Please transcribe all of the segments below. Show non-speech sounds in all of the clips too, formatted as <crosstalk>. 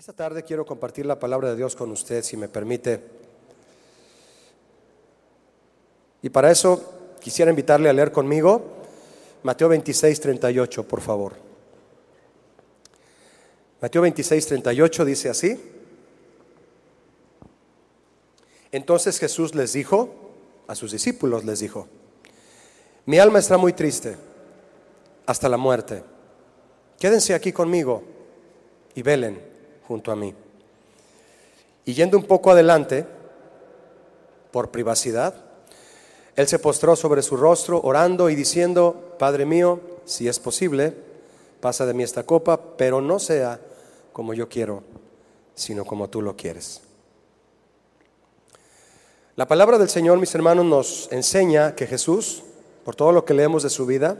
Esta tarde quiero compartir la palabra de Dios con usted, si me permite. Y para eso quisiera invitarle a leer conmigo Mateo 26, 38, por favor. Mateo 26, 38 dice así. Entonces Jesús les dijo, a sus discípulos les dijo, mi alma está muy triste hasta la muerte. Quédense aquí conmigo y velen junto a mí. Y yendo un poco adelante, por privacidad, él se postró sobre su rostro, orando y diciendo, Padre mío, si es posible, pasa de mí esta copa, pero no sea como yo quiero, sino como tú lo quieres. La palabra del Señor, mis hermanos, nos enseña que Jesús, por todo lo que leemos de su vida,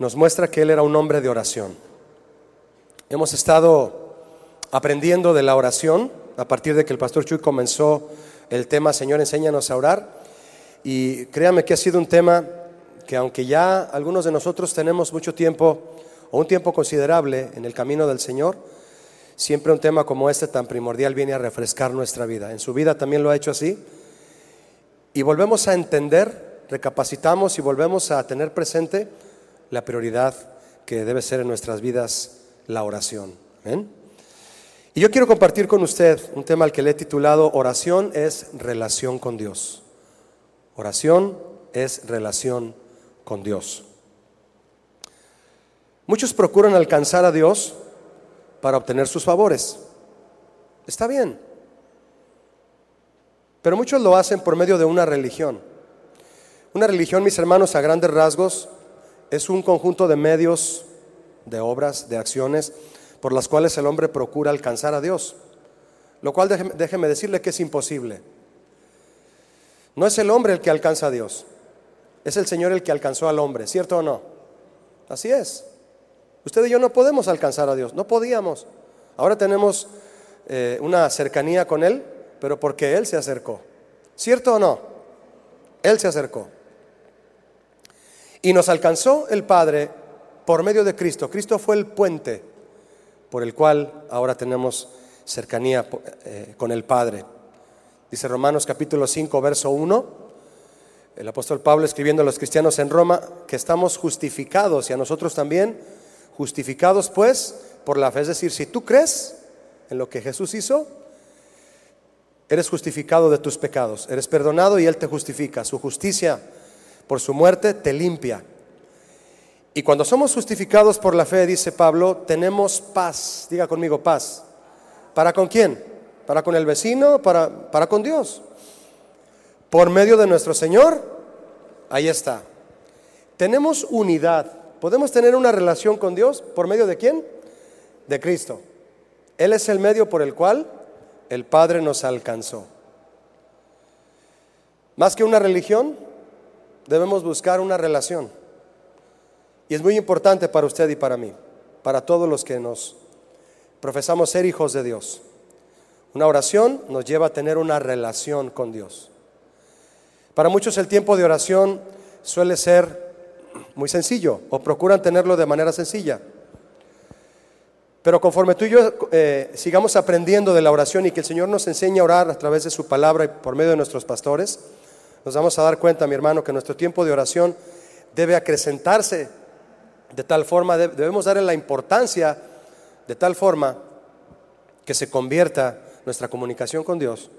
nos muestra que Él era un hombre de oración. Hemos estado aprendiendo de la oración a partir de que el pastor Chuy comenzó el tema Señor, enséñanos a orar. Y créame que ha sido un tema que aunque ya algunos de nosotros tenemos mucho tiempo o un tiempo considerable en el camino del Señor, siempre un tema como este tan primordial viene a refrescar nuestra vida. En su vida también lo ha hecho así. Y volvemos a entender, recapacitamos y volvemos a tener presente la prioridad que debe ser en nuestras vidas la oración. ¿Ven? Y yo quiero compartir con usted un tema al que le he titulado Oración es relación con Dios. Oración es relación con Dios. Muchos procuran alcanzar a Dios para obtener sus favores. Está bien. Pero muchos lo hacen por medio de una religión. Una religión, mis hermanos, a grandes rasgos, es un conjunto de medios, de obras, de acciones por las cuales el hombre procura alcanzar a Dios. Lo cual déjeme, decirle que es imposible. No es el hombre el que alcanza a Dios, es el Señor el que alcanzó al hombre, ¿cierto o no? Así es. Usted y yo no podemos alcanzar a Dios, no podíamos. Ahora tenemos eh, una cercanía con Él, pero porque Él se acercó. ¿Cierto o no? Él se acercó. Y nos alcanzó el Padre por medio de Cristo. Cristo fue el puente por el cual ahora tenemos cercanía eh, con el Padre. Dice Romanos capítulo 5, verso 1, el apóstol Pablo escribiendo a los cristianos en Roma que estamos justificados y a nosotros también, justificados pues por la fe. Es decir, si tú crees en lo que Jesús hizo, eres justificado de tus pecados, eres perdonado y Él te justifica. Su justicia por su muerte te limpia y cuando somos justificados por la fe, dice Pablo, tenemos paz. Diga conmigo paz. ¿Para con quién? ¿Para con el vecino? ¿Para, para con Dios? Por medio de nuestro Señor. Ahí está. Tenemos unidad. ¿Podemos tener una relación con Dios por medio de quién? De Cristo. Él es el medio por el cual el Padre nos alcanzó. Más que una religión, debemos buscar una relación. Y es muy importante para usted y para mí, para todos los que nos profesamos ser hijos de Dios. Una oración nos lleva a tener una relación con Dios. Para muchos el tiempo de oración suele ser muy sencillo o procuran tenerlo de manera sencilla. Pero conforme tú y yo eh, sigamos aprendiendo de la oración y que el Señor nos enseñe a orar a través de su palabra y por medio de nuestros pastores, nos vamos a dar cuenta, mi hermano, que nuestro tiempo de oración debe acrecentarse de tal forma, debemos darle la importancia de tal forma que se convierta nuestra comunicación con Dios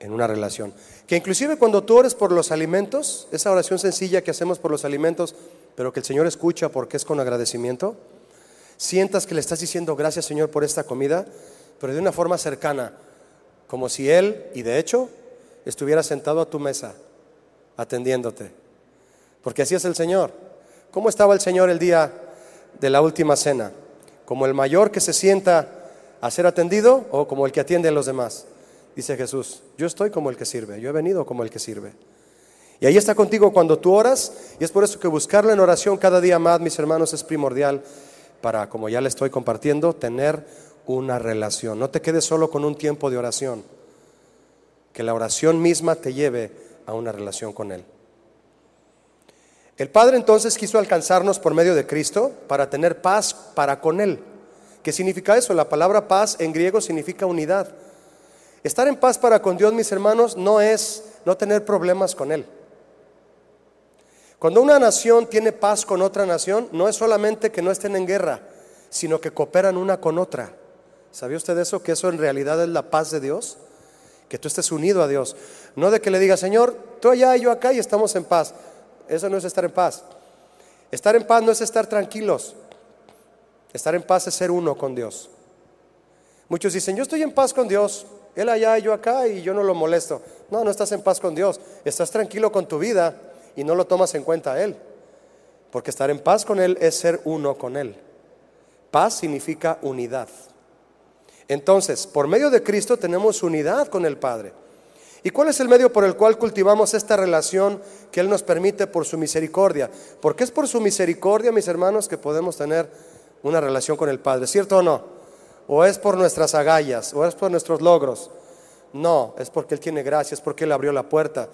en una relación. Que inclusive cuando tú ores por los alimentos, esa oración sencilla que hacemos por los alimentos, pero que el Señor escucha porque es con agradecimiento, sientas que le estás diciendo gracias Señor por esta comida, pero de una forma cercana, como si Él, y de hecho, estuviera sentado a tu mesa, atendiéndote. Porque así es el Señor. ¿Cómo estaba el Señor el día de la última cena? ¿Como el mayor que se sienta a ser atendido o como el que atiende a los demás? Dice Jesús, yo estoy como el que sirve, yo he venido como el que sirve. Y ahí está contigo cuando tú oras y es por eso que buscarlo en oración cada día más, mis hermanos, es primordial para, como ya le estoy compartiendo, tener una relación. No te quedes solo con un tiempo de oración, que la oración misma te lleve a una relación con Él. El Padre entonces quiso alcanzarnos por medio de Cristo para tener paz para con Él. ¿Qué significa eso? La palabra paz en griego significa unidad. Estar en paz para con Dios, mis hermanos, no es no tener problemas con Él. Cuando una nación tiene paz con otra nación, no es solamente que no estén en guerra, sino que cooperan una con otra. ¿Sabía usted eso? Que eso en realidad es la paz de Dios. Que tú estés unido a Dios. No de que le diga, Señor, tú allá y yo acá y estamos en paz. Eso no es estar en paz. Estar en paz no es estar tranquilos. Estar en paz es ser uno con Dios. Muchos dicen, yo estoy en paz con Dios. Él allá y yo acá y yo no lo molesto. No, no estás en paz con Dios. Estás tranquilo con tu vida y no lo tomas en cuenta a Él. Porque estar en paz con Él es ser uno con Él. Paz significa unidad. Entonces, por medio de Cristo tenemos unidad con el Padre. ¿Y cuál es el medio por el cual cultivamos esta relación que Él nos permite por su misericordia? Porque es por su misericordia, mis hermanos, que podemos tener una relación con el Padre, ¿cierto o no? ¿O es por nuestras agallas? ¿O es por nuestros logros? No, es porque Él tiene gracia, es porque Él abrió la puerta.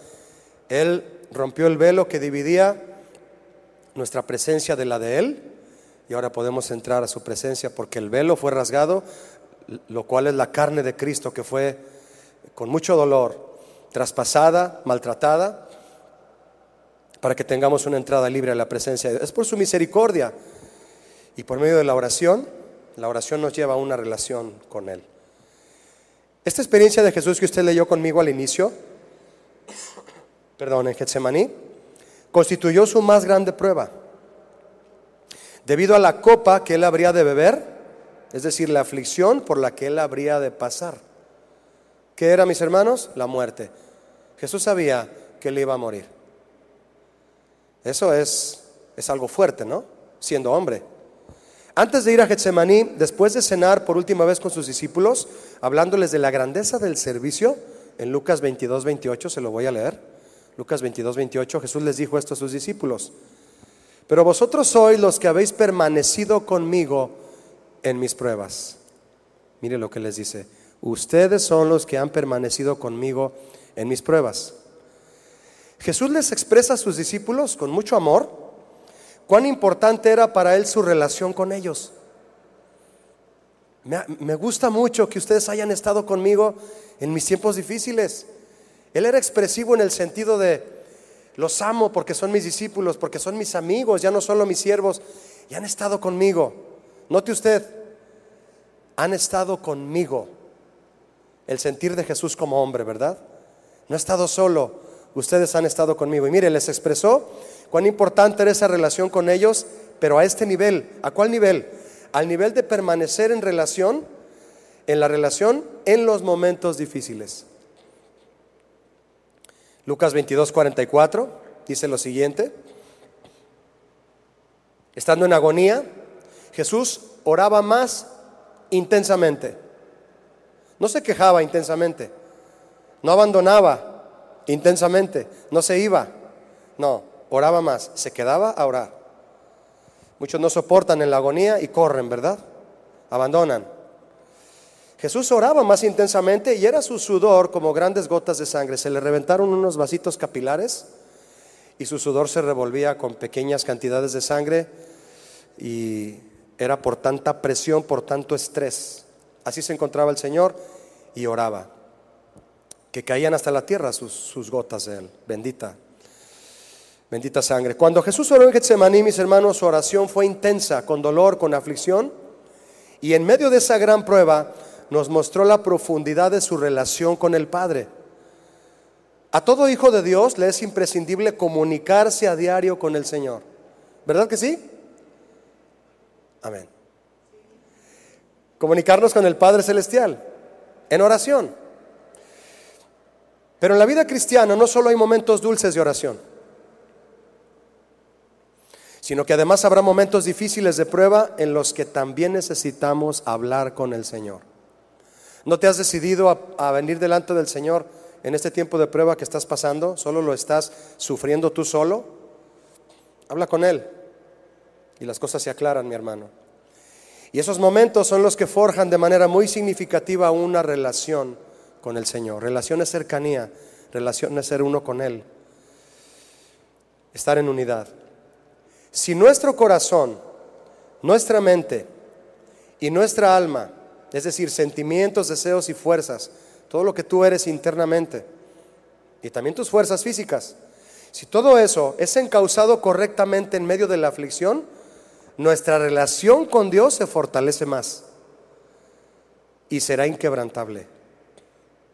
Él rompió el velo que dividía nuestra presencia de la de Él y ahora podemos entrar a su presencia porque el velo fue rasgado, lo cual es la carne de Cristo que fue con mucho dolor, traspasada, maltratada, para que tengamos una entrada libre a la presencia de Dios. Es por su misericordia y por medio de la oración, la oración nos lleva a una relación con Él. Esta experiencia de Jesús que usted leyó conmigo al inicio, perdón, en Getsemaní, constituyó su más grande prueba. Debido a la copa que él habría de beber, es decir, la aflicción por la que él habría de pasar. ¿Qué era, mis hermanos? La muerte. Jesús sabía que él iba a morir. Eso es, es algo fuerte, ¿no? Siendo hombre. Antes de ir a Getsemaní, después de cenar por última vez con sus discípulos, hablándoles de la grandeza del servicio, en Lucas 22, 28, se lo voy a leer. Lucas 22, 28, Jesús les dijo esto a sus discípulos. Pero vosotros sois los que habéis permanecido conmigo en mis pruebas. Mire lo que les dice. Ustedes son los que han permanecido conmigo en mis pruebas. Jesús les expresa a sus discípulos con mucho amor cuán importante era para él su relación con ellos. Me, gusta mucho que ustedes hayan estado conmigo en mis tiempos difíciles. Él era expresivo en el sentido de, los amo porque son mis discípulos, porque son mis amigos, ya no solo mis siervos, y han estado conmigo. Note usted, han estado conmigo. El sentir de Jesús como hombre, ¿verdad? No ha estado solo, ustedes han estado conmigo. Y mire, les expresó cuán importante era esa relación con ellos, pero a este nivel. ¿A cuál nivel? Al nivel de permanecer en relación, en la relación en los momentos difíciles. Lucas 22, 44 dice lo siguiente. Estando en agonía, Jesús oraba más intensamente. No se quejaba intensamente, no abandonaba intensamente, no se iba, no, oraba más, se quedaba a orar. Muchos no soportan en la agonía y corren, ¿verdad? Abandonan. Jesús oraba más intensamente y era su sudor como grandes gotas de sangre. Se le reventaron unos vasitos capilares y su sudor se revolvía con pequeñas cantidades de sangre y era por tanta presión, por tanto estrés. Así se encontraba el Señor y oraba, que caían hasta la tierra sus, gotas de él. Bendita, bendita sangre. Cuando Jesús oró en Getsemaní, mis hermanos, su oración fue intensa, con dolor, con aflicción. Y en medio de esa gran prueba, nos mostró la profundidad de su relación con el Padre. A todo hijo de Dios le es imprescindible comunicarse a diario con el Señor. ¿Verdad que sí? Amén. Comunicarnos con el Padre Celestial en oración. Pero en la vida cristiana no solo hay momentos dulces de oración, sino que además habrá momentos difíciles de prueba en los que también necesitamos hablar con el Señor. ¿No te has decidido a, venir delante del Señor en este tiempo de prueba que estás pasando? ¿Solo lo estás sufriendo tú solo? Habla con Él y las cosas se aclaran, mi hermano. Y esos momentos son los que forjan de manera muy significativa una relación con el Señor. Relación es cercanía, relación es ser uno con Él. Estar en unidad. Si nuestro corazón, nuestra mente y nuestra alma, es decir, sentimientos, deseos y fuerzas, todo lo que tú eres internamente, y también tus fuerzas físicas, si todo eso es encausado correctamente en medio de la aflicción, nuestra relación con Dios se fortalece más y será inquebrantable.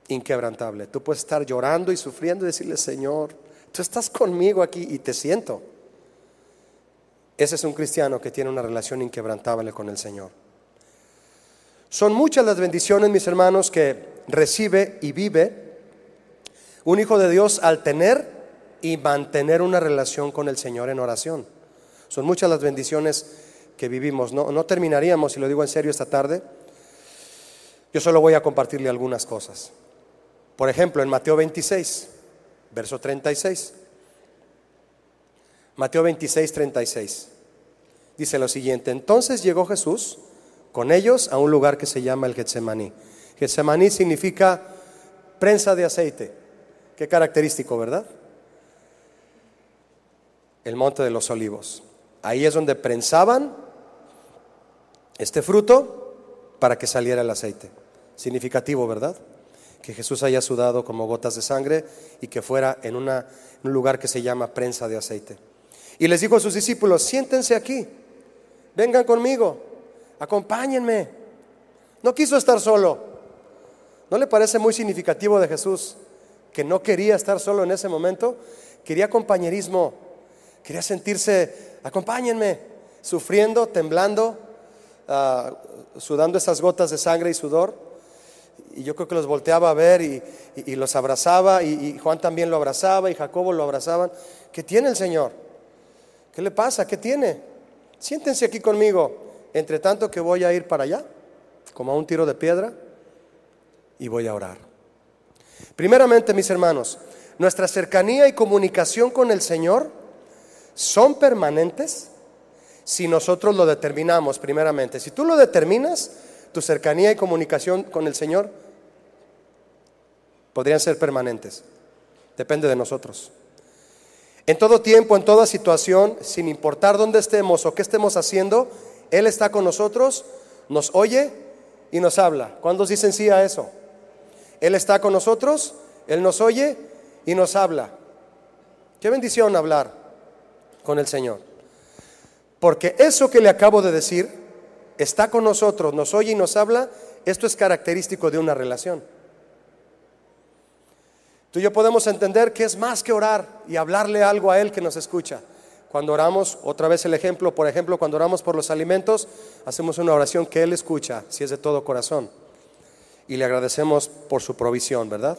Inquebrantable. Tú puedes estar llorando y sufriendo y decirle, Señor, tú estás conmigo aquí y te siento. Ese es un cristiano que tiene una relación inquebrantable con el Señor. Son muchas las bendiciones, mis hermanos, que recibe y vive un hijo de Dios al tener y mantener una relación con el Señor en oración. Son muchas las bendiciones que vivimos. No, no terminaríamos, y lo digo en serio esta tarde. Yo solo voy a compartirle algunas cosas. Por ejemplo, en Mateo 26, verso 36. Mateo 26, 36. Dice lo siguiente, entonces llegó Jesús con ellos a un lugar que se llama el Getsemaní. Getsemaní significa prensa de aceite. Qué característico, ¿verdad? El monte de los olivos. Ahí es donde prensaban este fruto para que saliera el aceite. Significativo, ¿verdad? Que Jesús haya sudado como gotas de sangre y que fuera en, un lugar que se llama prensa de aceite. Y les dijo a sus discípulos, siéntense aquí, vengan conmigo, acompáñenme. No quiso estar solo. ¿No le parece muy significativo de Jesús que no quería estar solo en ese momento? Quería compañerismo, quería sentirse, acompáñenme, sufriendo, temblando, ah, sudando esas gotas de sangre y sudor. Y yo creo que los volteaba a ver y, los abrazaba y, y Juan también lo abrazaba y Jacobo lo abrazaban. ¿Qué tiene el Señor? ¿Qué le pasa? ¿Qué tiene? Siéntense aquí conmigo, entre tanto que voy a ir para allá, como a un tiro de piedra, y voy a orar. Primeramente, mis hermanos, nuestra cercanía y comunicación con el Señor son permanentes si nosotros lo determinamos primeramente. Si tú lo determinas, tu cercanía y comunicación con el Señor podrían ser permanentes. Depende de nosotros. En todo tiempo, en toda situación, sin importar dónde estemos o qué estemos haciendo, Él está con nosotros, nos oye y nos habla. ¿Cuántos dicen sí a eso? Él está con nosotros, Él nos oye y nos habla. Qué bendición hablar con el Señor. Porque eso que le acabo de decir, está con nosotros, nos oye y nos habla, esto es característico de una relación. Tú y yo podemos entender que es más que orar y hablarle algo a Él que nos escucha. Cuando oramos, otra vez el ejemplo, por ejemplo, cuando oramos por los alimentos, hacemos una oración que Él escucha, si es de todo corazón. Y le agradecemos por su provisión, ¿verdad?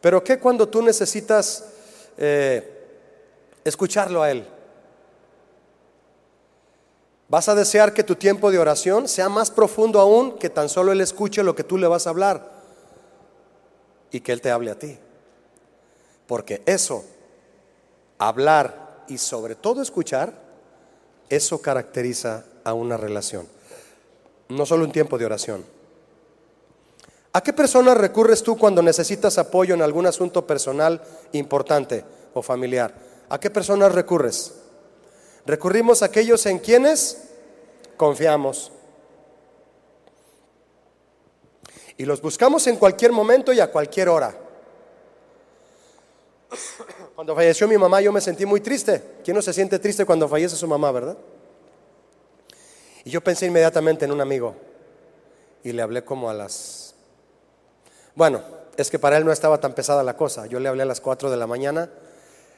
Pero ¿qué cuando tú necesitas eh, escucharlo a Él? Vas a desear que tu tiempo de oración sea más profundo aún que tan solo Él escuche lo que tú le vas a hablar y que Él te hable a ti. Porque eso, hablar y sobre todo escuchar, eso caracteriza a una relación. No solo un tiempo de oración. ¿A qué personas recurres tú cuando necesitas apoyo en algún asunto personal importante o familiar? ¿A qué personas recurres? Recurrimos a aquellos en quienes confiamos. Y los buscamos en cualquier momento y a cualquier hora. Cuando falleció mi mamá yo me sentí muy triste. ¿Quién no se siente triste cuando fallece su mamá, verdad? Y yo pensé inmediatamente en un amigo y le hablé como a las... Bueno, es que para él no estaba tan pesada la cosa. Yo le hablé a las 4 de la mañana,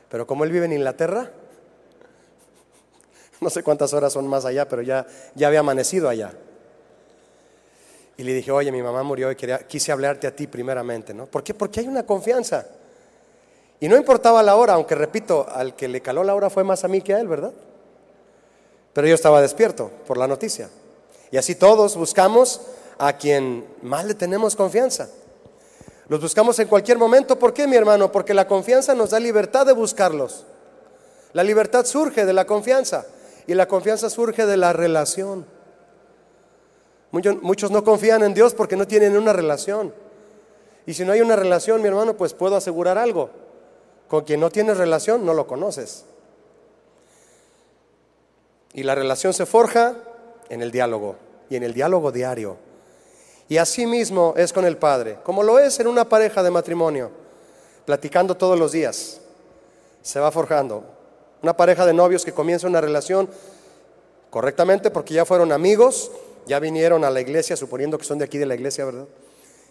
pero como él vive en Inglaterra, <laughs> no sé cuántas horas son más allá, pero ya, ya había amanecido allá. Y le dije, oye, mi mamá murió y quería, quise hablarte a ti primeramente, ¿no? ¿Por qué? Porque hay una confianza. Y no importaba la hora, aunque repito, al que le caló la hora fue más a mí que a él, ¿verdad? Pero yo estaba despierto por la noticia. Y así todos buscamos a quien más le tenemos confianza. Los buscamos en cualquier momento. ¿Por qué, mi hermano? Porque la confianza nos da libertad de buscarlos. La libertad surge de la confianza y la confianza surge de la relación. Muchos, no confían en Dios porque no tienen una relación. Y si no hay una relación, mi hermano, pues puedo asegurar algo con quien no tienes relación, no lo conoces. Y la relación se forja en el diálogo, y en el diálogo diario. Y así mismo es con el Padre, como lo es en una pareja de matrimonio, platicando todos los días. Se va forjando. Una pareja de novios que comienza una relación correctamente porque ya fueron amigos, ya vinieron a la iglesia, suponiendo que son de aquí de la iglesia, ¿verdad?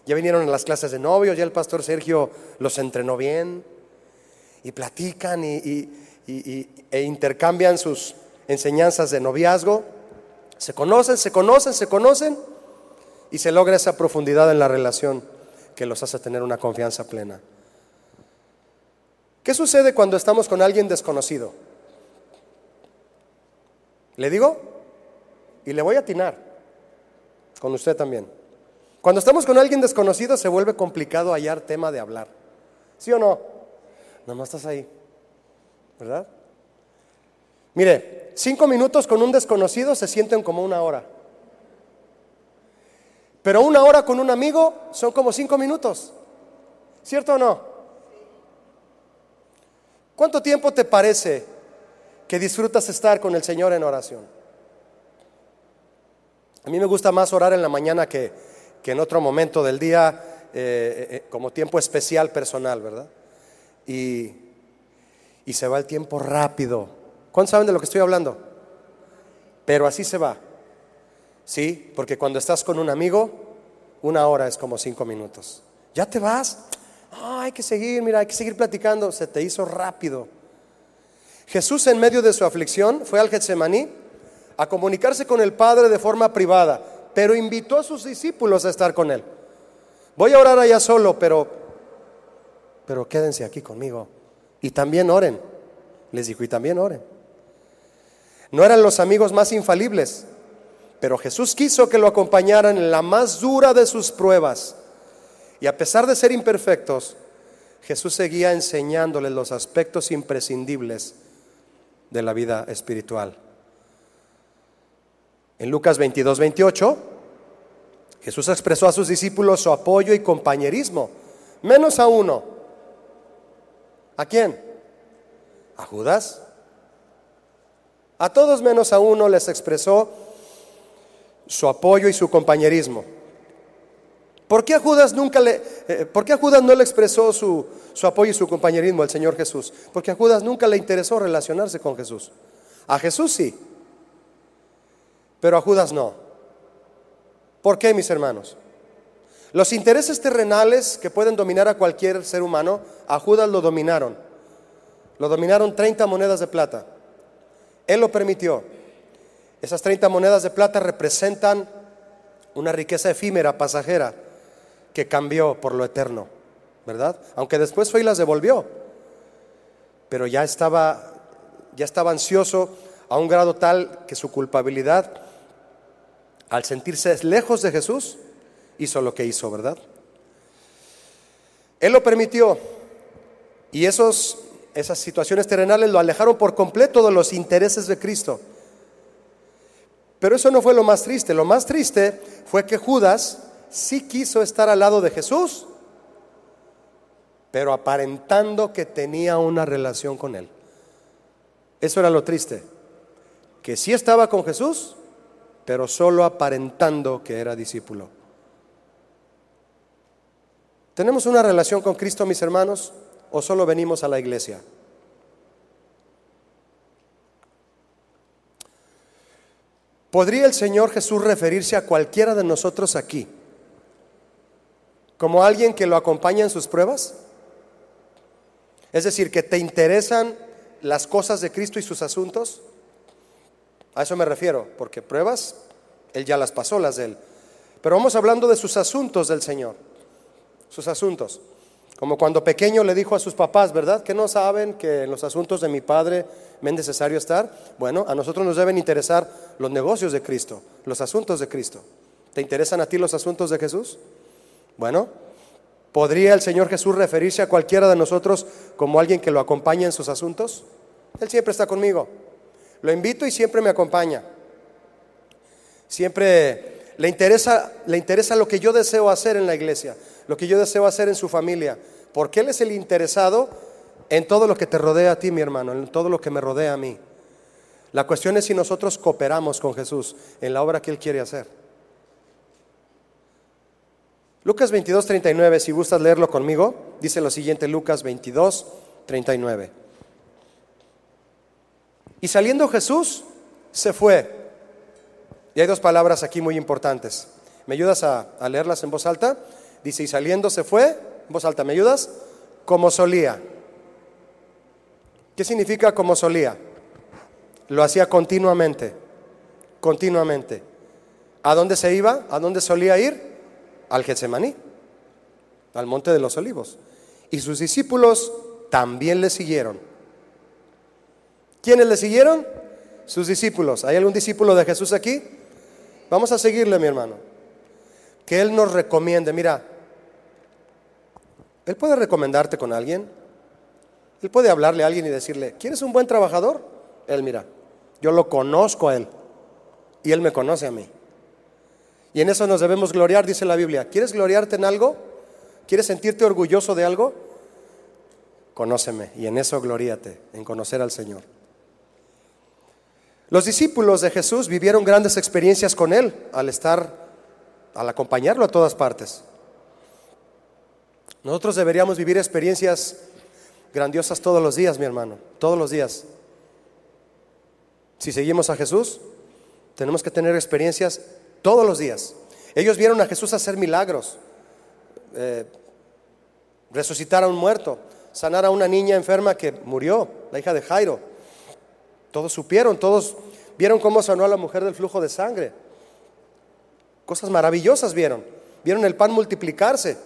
Ya vinieron a las clases de novios, ya el pastor Sergio los entrenó bien y platican y, e intercambian sus enseñanzas de noviazgo. Se conocen, se conocen, se conocen y se logra esa profundidad en la relación que los hace tener una confianza plena. ¿Qué sucede cuando estamos con alguien desconocido? ¿Le digo? Y le voy a atinar. Con usted también. Cuando estamos con alguien desconocido se vuelve complicado hallar tema de hablar. ¿Sí o no? Nada más estás ahí. ¿Verdad? Mire, cinco minutos con un desconocido se sienten como una hora. Pero una hora con un amigo son como cinco minutos. ¿Cierto o no? ¿Cuánto tiempo te parece que disfrutas estar con el Señor en oración? A mí me gusta más orar en la mañana que, en otro momento del día, eh, eh, como tiempo especial personal, ¿verdad? Y, y se va el tiempo rápido. ¿Cuántos saben de lo que estoy hablando? Pero así se va. Sí, porque cuando estás con un amigo, una hora es como cinco minutos. ¿Ya te vas? Hay que seguir, mira, hay que seguir platicando. Se te hizo rápido. Jesús en medio de su aflicción fue al Getsemaní a comunicarse con el Padre de forma privada, pero invitó a sus discípulos a estar con él. Voy a orar allá solo, pero pero quédense aquí conmigo y también oren. Les dijo, y también oren. No eran los amigos más infalibles, pero Jesús quiso que lo acompañaran en la más dura de sus pruebas. Y a pesar de ser imperfectos, Jesús seguía enseñándoles los aspectos imprescindibles de la vida espiritual. En Lucas 22, 28, Jesús expresó a sus discípulos su apoyo y compañerismo, menos a uno. ¿A quién? ¿A Judas? A todos menos a uno les expresó su apoyo y su compañerismo. ¿Por qué a Judas, nunca le, eh, ¿por qué a Judas no le expresó su, su apoyo y su compañerismo al Señor Jesús? Porque a Judas nunca le interesó relacionarse con Jesús. A Jesús sí, pero a Judas no. ¿Por qué, mis hermanos? Los intereses terrenales que pueden dominar a cualquier ser humano, a Judas lo dominaron. Lo dominaron 30 monedas de plata. Él lo permitió. Esas 30 monedas de plata representan una riqueza efímera, pasajera, que cambió por lo eterno, ¿verdad? Aunque después fue y las devolvió. Pero ya estaba, ya estaba ansioso a un grado tal que su culpabilidad, al sentirse lejos de Jesús, hizo lo que hizo, ¿verdad? Él lo permitió y esos esas situaciones terrenales lo alejaron por completo de los intereses de Cristo. Pero eso no fue lo más triste. Lo más triste fue que Judas sí quiso estar al lado de Jesús, pero aparentando que tenía una relación con él. Eso era lo triste. Que sí estaba con Jesús, pero solo aparentando que era discípulo. ¿Tenemos una relación con Cristo, mis hermanos? o solo venimos a la iglesia? ¿Podría el Señor Jesús referirse a cualquiera de nosotros aquí como alguien que lo acompaña en sus pruebas? Es decir, que te interesan las cosas de Cristo y sus asuntos. A eso me refiero, porque pruebas, Él ya las pasó, las de Él. Pero vamos hablando de sus asuntos del Señor, sus asuntos. Como cuando pequeño le dijo a sus papás, ¿verdad? Que no saben que en los asuntos de mi padre me es necesario estar. Bueno, a nosotros nos deben interesar los negocios de Cristo, los asuntos de Cristo. ¿Te interesan a ti los asuntos de Jesús? Bueno, ¿podría el Señor Jesús referirse a cualquiera de nosotros como alguien que lo acompaña en sus asuntos? Él siempre está conmigo. Lo invito y siempre me acompaña. Siempre le interesa, lo que yo deseo hacer en la iglesia lo que yo deseo hacer en su familia, porque Él es el interesado en todo lo que te rodea a ti, mi hermano, en todo lo que me rodea a mí. La cuestión es si nosotros cooperamos con Jesús en la obra que Él quiere hacer. Lucas 22, 39, si gustas leerlo conmigo, dice lo siguiente Lucas 22, 39. Y saliendo Jesús, se fue. Y hay dos palabras aquí muy importantes. ¿Me ayudas a, leerlas en voz alta? Dice, y saliendo se fue, en voz alta, ¿me ayudas? Como solía. ¿Qué significa como solía? Lo hacía continuamente, continuamente. ¿A dónde se iba? ¿A dónde solía ir? Al Getsemaní, al monte de los olivos. Y sus discípulos también le siguieron. ¿Quiénes le siguieron? Sus discípulos. ¿Hay algún discípulo de Jesús aquí? Vamos a seguirle, mi hermano. Que Él nos recomiende. Mira, Él puede recomendarte con alguien. Él puede hablarle a alguien y decirle, ¿quieres un buen trabajador? Él, mira, yo lo conozco a Él y Él me conoce a mí. Y en eso nos debemos gloriar, dice la Biblia. ¿Quieres gloriarte en algo? ¿Quieres sentirte orgulloso de algo? Conóceme y en eso gloríate, en conocer al Señor. Los discípulos de Jesús vivieron grandes experiencias con Él al estar, al acompañarlo a todas partes. Nosotros deberíamos vivir experiencias grandiosas todos los días, mi hermano, todos los días. Si seguimos a Jesús, tenemos que tener experiencias todos los días. Ellos vieron a Jesús hacer milagros, eh, resucitar a un muerto, sanar a una niña enferma que murió, la hija de Jairo. Todos supieron, todos vieron cómo sanó a la mujer del flujo de sangre. Cosas maravillosas vieron. Vieron el pan multiplicarse.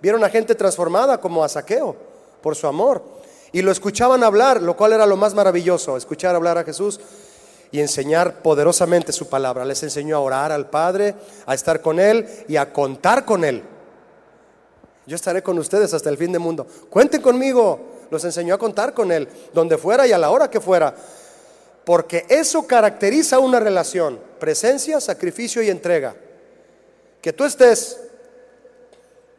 Vieron a gente transformada como a Saqueo por su amor. Y lo escuchaban hablar, lo cual era lo más maravilloso, escuchar hablar a Jesús y enseñar poderosamente su palabra. Les enseñó a orar al Padre, a estar con Él y a contar con Él. Yo estaré con ustedes hasta el fin del mundo. Cuenten conmigo. Los enseñó a contar con Él, donde fuera y a la hora que fuera. Porque eso caracteriza una relación. Presencia, sacrificio y entrega. Que tú estés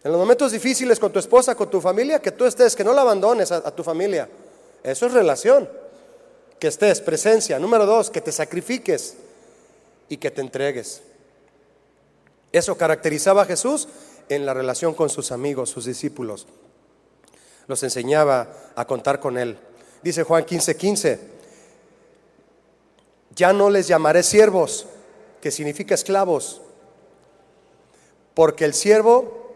en los momentos difíciles con tu esposa, con tu familia, que tú estés, que no la abandones a, a tu familia. Eso es relación que estés, presencia. Número dos, que te sacrifiques y que te entregues. Eso caracterizaba a Jesús en la relación con sus amigos, sus discípulos. Los enseñaba a contar con Él. Dice Juan 15:15, 15, ya no les llamaré siervos, que significa esclavos, porque el siervo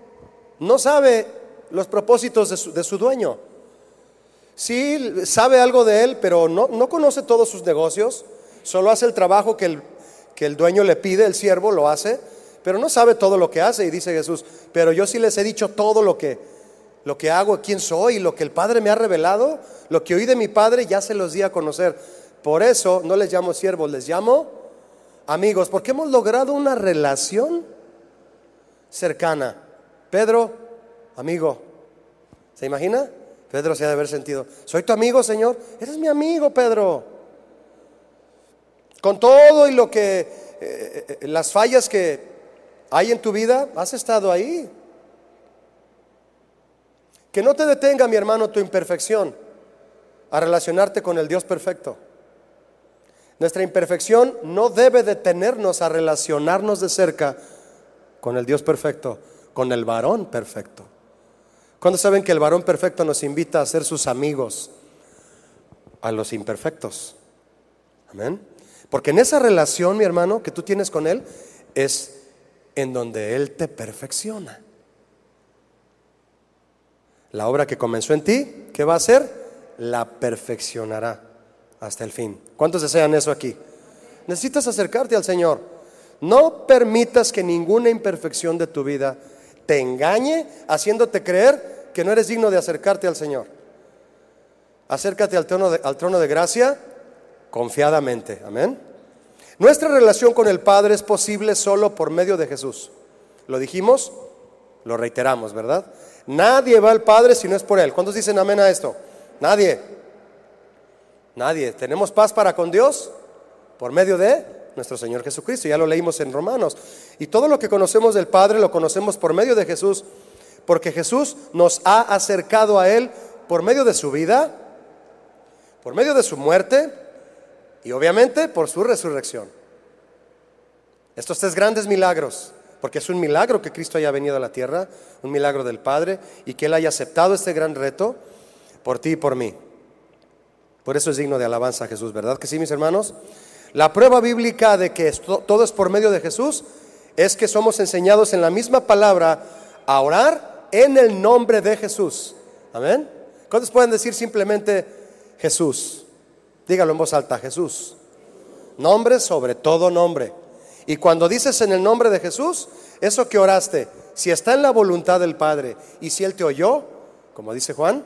no sabe los propósitos de su, de su dueño. Sí, sabe algo de él, pero no, no conoce todos sus negocios. Solo hace el trabajo que el, que el dueño le pide, el siervo lo hace, pero no sabe todo lo que hace. Y dice Jesús, pero yo sí les he dicho todo lo que, lo que hago, quién soy, lo que el Padre me ha revelado, lo que oí de mi Padre, ya se los di a conocer. Por eso no les llamo siervos, les llamo amigos, porque hemos logrado una relación cercana. Pedro, amigo, ¿se imagina? Pedro se ha de haber sentido, soy tu amigo, Señor. Eres mi amigo, Pedro. Con todo y lo que, eh, eh, las fallas que hay en tu vida, has estado ahí. Que no te detenga, mi hermano, tu imperfección a relacionarte con el Dios perfecto. Nuestra imperfección no debe detenernos a relacionarnos de cerca con el Dios perfecto, con el varón perfecto. ¿Cuándo saben que el varón perfecto nos invita a ser sus amigos? A los imperfectos. Amén. Porque en esa relación, mi hermano, que tú tienes con Él, es en donde Él te perfecciona. La obra que comenzó en ti, ¿qué va a hacer? La perfeccionará hasta el fin. ¿Cuántos desean eso aquí? Necesitas acercarte al Señor. No permitas que ninguna imperfección de tu vida te engañe haciéndote creer que no eres digno de acercarte al Señor. Acércate al trono de, al trono de gracia confiadamente. Amén. Nuestra relación con el Padre es posible solo por medio de Jesús. Lo dijimos, lo reiteramos, ¿verdad? Nadie va al Padre si no es por Él. ¿Cuántos dicen amén a esto? Nadie. Nadie. ¿Tenemos paz para con Dios? Por medio de nuestro Señor Jesucristo. Ya lo leímos en Romanos. Y todo lo que conocemos del Padre lo conocemos por medio de Jesús, porque Jesús nos ha acercado a Él por medio de su vida, por medio de su muerte y obviamente por su resurrección. Estos tres grandes milagros, porque es un milagro que Cristo haya venido a la tierra, un milagro del Padre, y que Él haya aceptado este gran reto por ti y por mí. Por eso es digno de alabanza a Jesús, ¿verdad que sí, mis hermanos? La prueba bíblica de que todo es por medio de Jesús es que somos enseñados en la misma palabra a orar en el nombre de Jesús. Amén. ¿Cuántos pueden decir simplemente Jesús? Dígalo en voz alta, Jesús. Nombre sobre todo nombre. Y cuando dices en el nombre de Jesús, eso que oraste, si está en la voluntad del Padre y si Él te oyó, como dice Juan,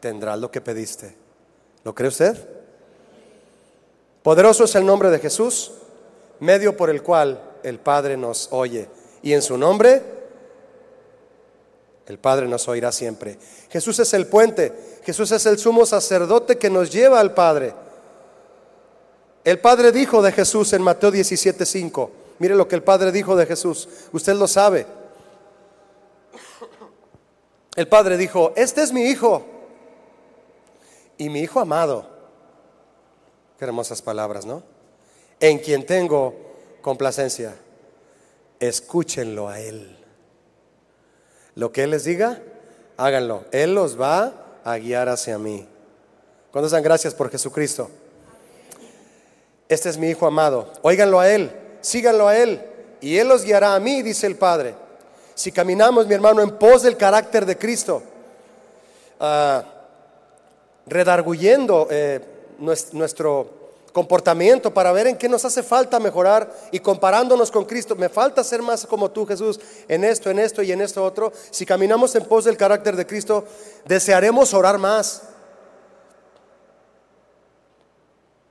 tendrás lo que pediste. ¿Lo cree usted? Poderoso es el nombre de Jesús, medio por el cual el Padre nos oye. Y en su nombre, el Padre nos oirá siempre. Jesús es el puente, Jesús es el sumo sacerdote que nos lleva al Padre. El Padre dijo de Jesús en Mateo 17:5. Mire lo que el Padre dijo de Jesús. Usted lo sabe. El Padre dijo, este es mi Hijo y mi Hijo amado. Qué hermosas palabras, ¿no? En quien tengo complacencia. Escúchenlo a Él. Lo que Él les diga, háganlo. Él los va a guiar hacia mí. ¿Cuántos dan gracias por Jesucristo? Este es mi Hijo amado. Óiganlo a Él, síganlo a Él, y Él los guiará a mí, dice el Padre. Si caminamos, mi hermano, en pos del carácter de Cristo, uh, redarguyendo eh, nuestro comportamiento para ver en qué nos hace falta mejorar y comparándonos con Cristo. Me falta ser más como tú, Jesús, en esto, en esto y en esto otro. Si caminamos en pos del carácter de Cristo, desearemos orar más.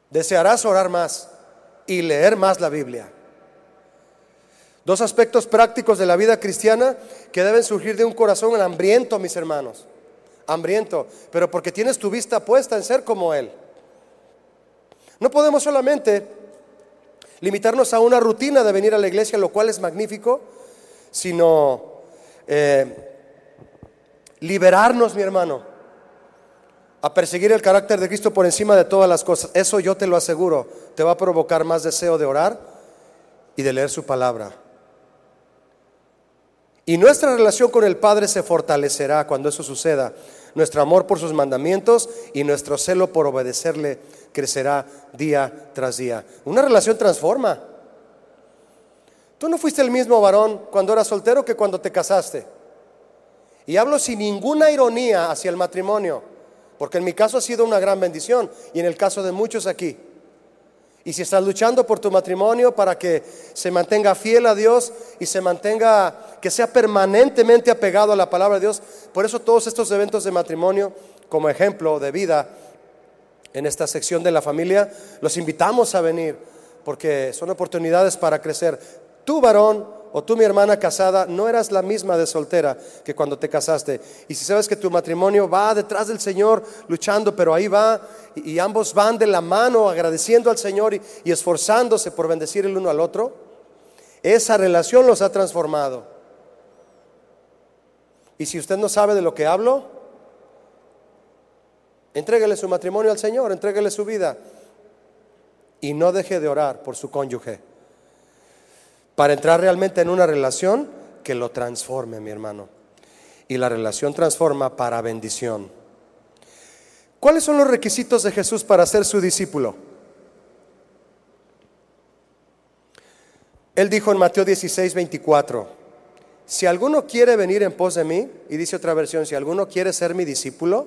Desearás orar más y leer más la Biblia. Dos aspectos prácticos de la vida cristiana que deben surgir de un corazón hambriento, mis hermanos. Hambriento, pero porque tienes tu vista puesta en ser como Él. No podemos solamente limitarnos a una rutina de venir a la iglesia, lo cual es magnífico, sino eh, liberarnos, mi hermano, a perseguir el carácter de Cristo por encima de todas las cosas. Eso yo te lo aseguro, te va a provocar más deseo de orar y de leer su palabra. Y nuestra relación con el Padre se fortalecerá cuando eso suceda. Nuestro amor por sus mandamientos y nuestro celo por obedecerle crecerá día tras día. Una relación transforma. Tú no fuiste el mismo varón cuando eras soltero que cuando te casaste. Y hablo sin ninguna ironía hacia el matrimonio, porque en mi caso ha sido una gran bendición y en el caso de muchos aquí. Y si estás luchando por tu matrimonio para que se mantenga fiel a Dios y se mantenga, que sea permanentemente apegado a la palabra de Dios, por eso todos estos eventos de matrimonio, como ejemplo de vida en esta sección de la familia, los invitamos a venir, porque son oportunidades para crecer. Tú, varón, o tú, mi hermana casada, no eras la misma de soltera que cuando te casaste. Y si sabes que tu matrimonio va detrás del Señor luchando, pero ahí va, y, ambos van de la mano agradeciendo al Señor y, y esforzándose por bendecir el uno al otro, esa relación los ha transformado. Y si usted no sabe de lo que hablo, entréguele su matrimonio al Señor, entréguele su vida y no deje de orar por su cónyuge para entrar realmente en una relación que lo transforme, mi hermano. Y la relación transforma para bendición. ¿Cuáles son los requisitos de Jesús para ser su discípulo? Él dijo en Mateo 16, 24, si alguno quiere venir en pos de mí, y dice otra versión, si alguno quiere ser mi discípulo,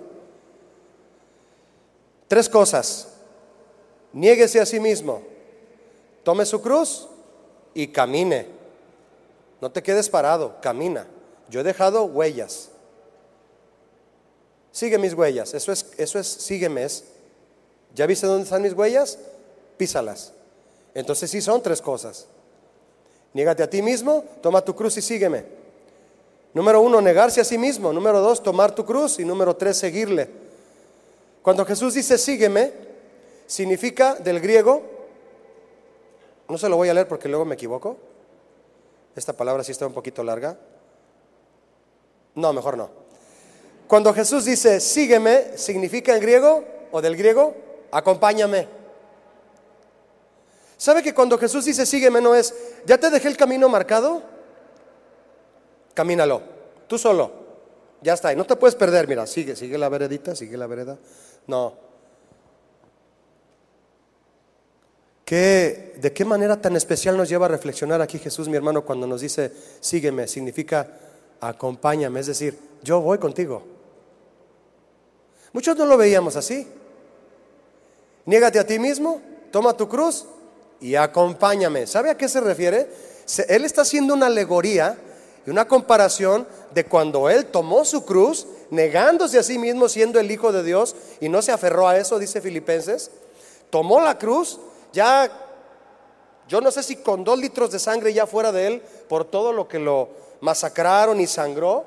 tres cosas, niéguese a sí mismo, tome su cruz y camine. No te quedes parado, camina. Yo he dejado huellas. Sigue mis huellas. Eso es, eso es, sígueme. ¿Ya viste dónde están mis huellas? Písalas. Entonces sí son tres cosas. Niégate a ti mismo, toma tu cruz y sígueme. Número uno, negarse a sí mismo. Número dos, tomar tu cruz. Y número tres, seguirle. Cuando Jesús dice sígueme, significa del griego no se lo voy a leer porque luego me equivoco. Esta palabra sí está un poquito larga. No, mejor no. Cuando Jesús dice, sígueme, significa en griego o del griego, acompáñame. ¿Sabe que cuando Jesús dice, sígueme, no es, ya te dejé el camino marcado? Camínalo, tú solo. Ya está, y no te puedes perder, mira, sigue, sigue la veredita, sigue la vereda. No. ¿Qué, ¿De qué manera tan especial nos lleva a reflexionar aquí Jesús, mi hermano, cuando nos dice, sígueme? Significa, acompáñame, es decir, yo voy contigo. Muchos no lo veíamos así. Niégate a ti mismo, toma tu cruz y acompáñame. ¿Sabe a qué se refiere? Él está haciendo una alegoría y una comparación de cuando Él tomó su cruz, negándose a sí mismo siendo el Hijo de Dios y no se aferró a eso, dice Filipenses, tomó la cruz, ya, yo no sé si con dos litros de sangre ya fuera de Él, por todo lo que lo masacraron y sangró,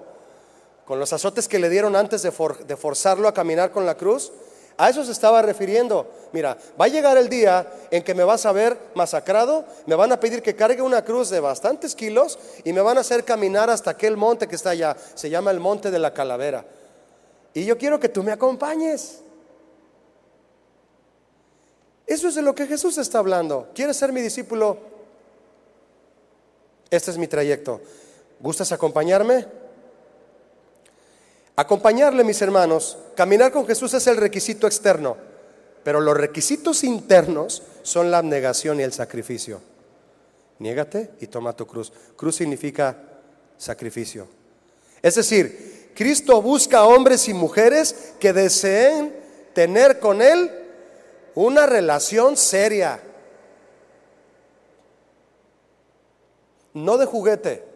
con los azotes que le dieron antes de, forzarlo a caminar con la cruz, a eso se estaba refiriendo. Mira, va a llegar el día en que me vas a ver masacrado, me van a pedir que cargue una cruz de bastantes kilos y me van a hacer caminar hasta aquel monte que está allá. Se llama el monte de la calavera. Y yo quiero que tú me acompañes. Eso es de lo que Jesús está hablando. ¿Quieres ser mi discípulo? Este es mi trayecto. ¿Gustas acompañarme? Acompañarle, mis hermanos, caminar con Jesús es el requisito externo, pero los requisitos internos son la abnegación y el sacrificio. Niégate y toma tu cruz. Cruz significa sacrificio. Es decir, Cristo busca hombres y mujeres que deseen tener con Él una relación seria, no de juguete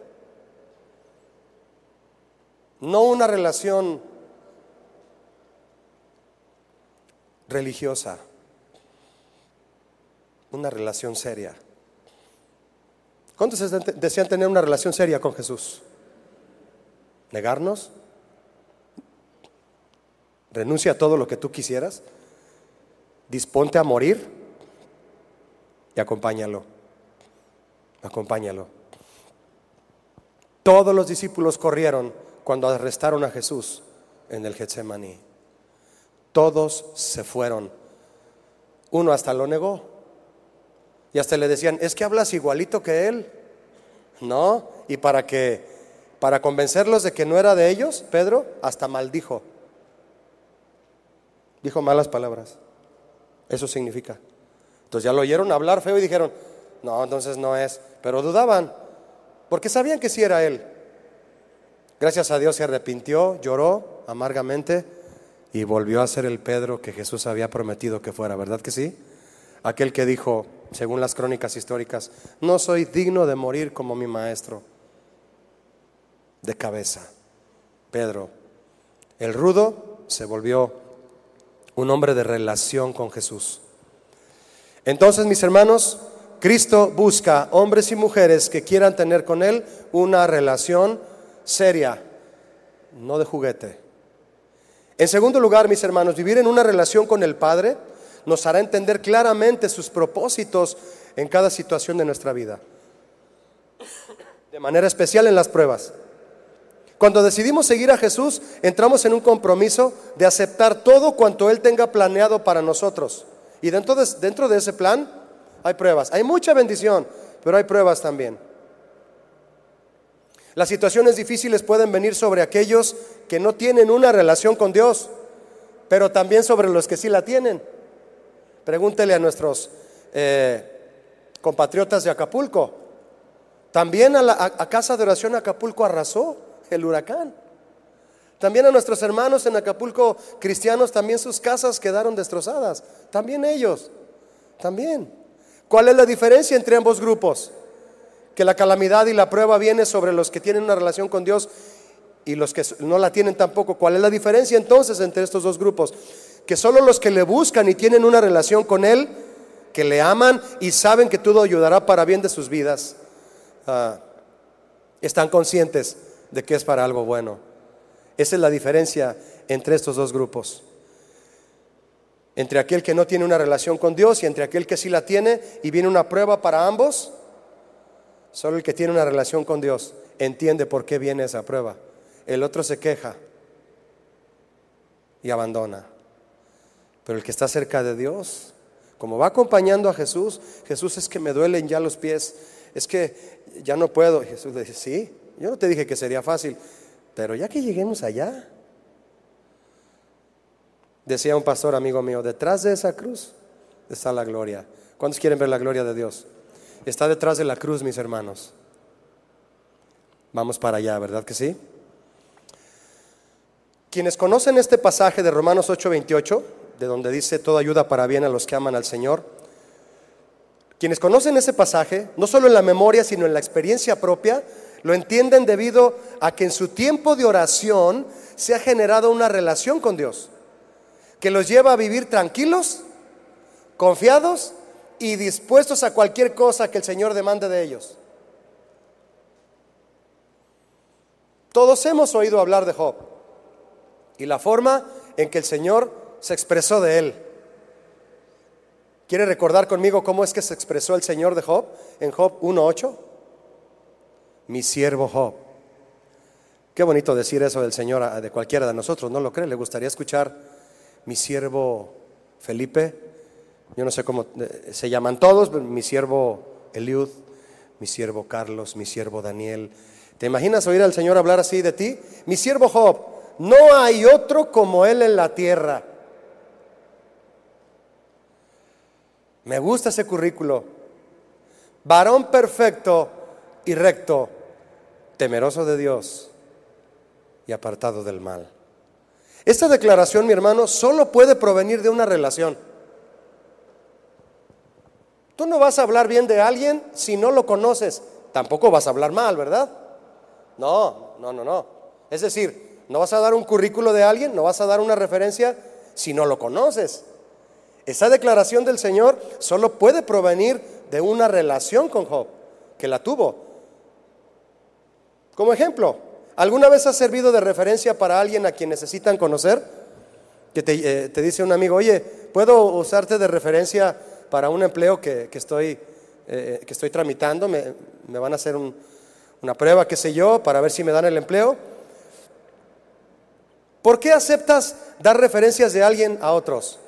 no una relación religiosa, una relación seria. ¿Cuántos desean tener una relación seria con Jesús? ¿Negarnos? ¿Renuncia a todo lo que tú quisieras? ¿Disponte a morir? Y acompáñalo. Acompáñalo. Todos los discípulos corrieron cuando arrestaron a Jesús en el Getsemaní. Todos se fueron. Uno hasta lo negó. Y hasta le decían, es que hablas igualito que él. No, y para que para convencerlos de que no era de ellos, Pedro hasta maldijo. Dijo malas palabras. Eso significa. Entonces ya lo oyeron hablar feo y dijeron, no, entonces no es. Pero dudaban, porque sabían que sí era él. Gracias a Dios se arrepintió, lloró amargamente y volvió a ser el Pedro que Jesús había prometido que fuera, ¿verdad que sí? Aquel que dijo, según las crónicas históricas, no soy digno de morir como mi maestro, de cabeza. Pedro, el rudo, se volvió un hombre de relación con Jesús. Entonces, mis hermanos, Cristo busca hombres y mujeres que quieran tener con Él una relación seria, no de juguete. En segundo lugar, mis hermanos, vivir en una relación con el Padre nos hará entender claramente sus propósitos en cada situación de nuestra vida. De manera especial en las pruebas. Cuando decidimos seguir a Jesús, entramos en un compromiso de aceptar todo cuanto Él tenga planeado para nosotros. Y dentro de, dentro de ese plan hay pruebas. Hay mucha bendición, pero hay pruebas también. Las situaciones difíciles pueden venir sobre aquellos que no tienen una relación con Dios, pero también sobre los que sí la tienen. Pregúntele a nuestros eh, compatriotas de Acapulco. También a, la, Casa de Oración Acapulco arrasó el huracán. También a nuestros hermanos en Acapulco cristianos, también sus casas quedaron destrozadas. También ellos. También. ¿Cuál es la diferencia entre ambos grupos? que la calamidad y la prueba viene sobre los que tienen una relación con Dios y los que no la tienen tampoco. ¿Cuál es la diferencia entonces entre estos dos grupos? Que solo los que le buscan y tienen una relación con Él, que le aman y saben que todo ayudará para bien de sus vidas, ah, están conscientes de que es para algo bueno. Esa es la diferencia entre estos dos grupos. Entre aquel que no tiene una relación con Dios y entre aquel que sí la tiene y viene una prueba para ambos Solo el que tiene una relación con Dios entiende por qué viene esa prueba. El otro se queja y abandona. Pero el que está cerca de Dios, como va acompañando a Jesús, Jesús es que me duelen ya los pies, es que ya no puedo. Jesús le dice, sí, Yo no te dije que sería fácil, pero ya que lleguemos allá, decía un pastor amigo mío, detrás de esa cruz está la gloria. ¿Cuántos quieren ver la gloria de Dios? Está detrás de la cruz, mis hermanos. Vamos para allá, ¿verdad que sí? Quienes conocen este pasaje de Romanos 8:28, de donde dice todo ayuda para bien a los que aman al Señor, quienes conocen ese pasaje, no solo en la memoria, sino en la experiencia propia, lo entienden debido a que en su tiempo de oración se ha generado una relación con Dios, que los lleva a vivir tranquilos, confiados y dispuestos a cualquier cosa que el Señor demande de ellos. Todos hemos oído hablar de Job y la forma en que el Señor se expresó de él. ¿Quiere recordar conmigo cómo es que se expresó el Señor de Job en Job 1.8? Mi siervo Job. Qué bonito decir eso del Señor de cualquiera de nosotros, ¿no lo cree? ¿Le gustaría escuchar mi siervo Felipe? Yo no sé cómo eh, se llaman todos, mi siervo Eliud, mi siervo Carlos, mi siervo Daniel. ¿Te imaginas oír al Señor hablar así de ti? Mi siervo Job, no hay otro como él en la tierra. Me gusta ese currículo. Varón perfecto y recto, temeroso de Dios y apartado del mal. Esta declaración, mi hermano, solo puede provenir de una relación. Tú no vas a hablar bien de alguien si no lo conoces. Tampoco vas a hablar mal, ¿verdad? No, no, no, no. Es decir, no vas a dar un currículo de alguien, no vas a dar una referencia si no lo conoces. Esa declaración del Señor solo puede provenir de una relación con Job, que la tuvo. Como ejemplo, ¿alguna vez ha servido de referencia para alguien a quien necesitan conocer? Que te, eh, dice un amigo, oye, ¿puedo usarte de referencia para un empleo que, estoy, eh, que estoy tramitando? Me, van a hacer una prueba, qué sé yo, para ver si me dan el empleo. ¿Por qué aceptas dar referencias de alguien a otros?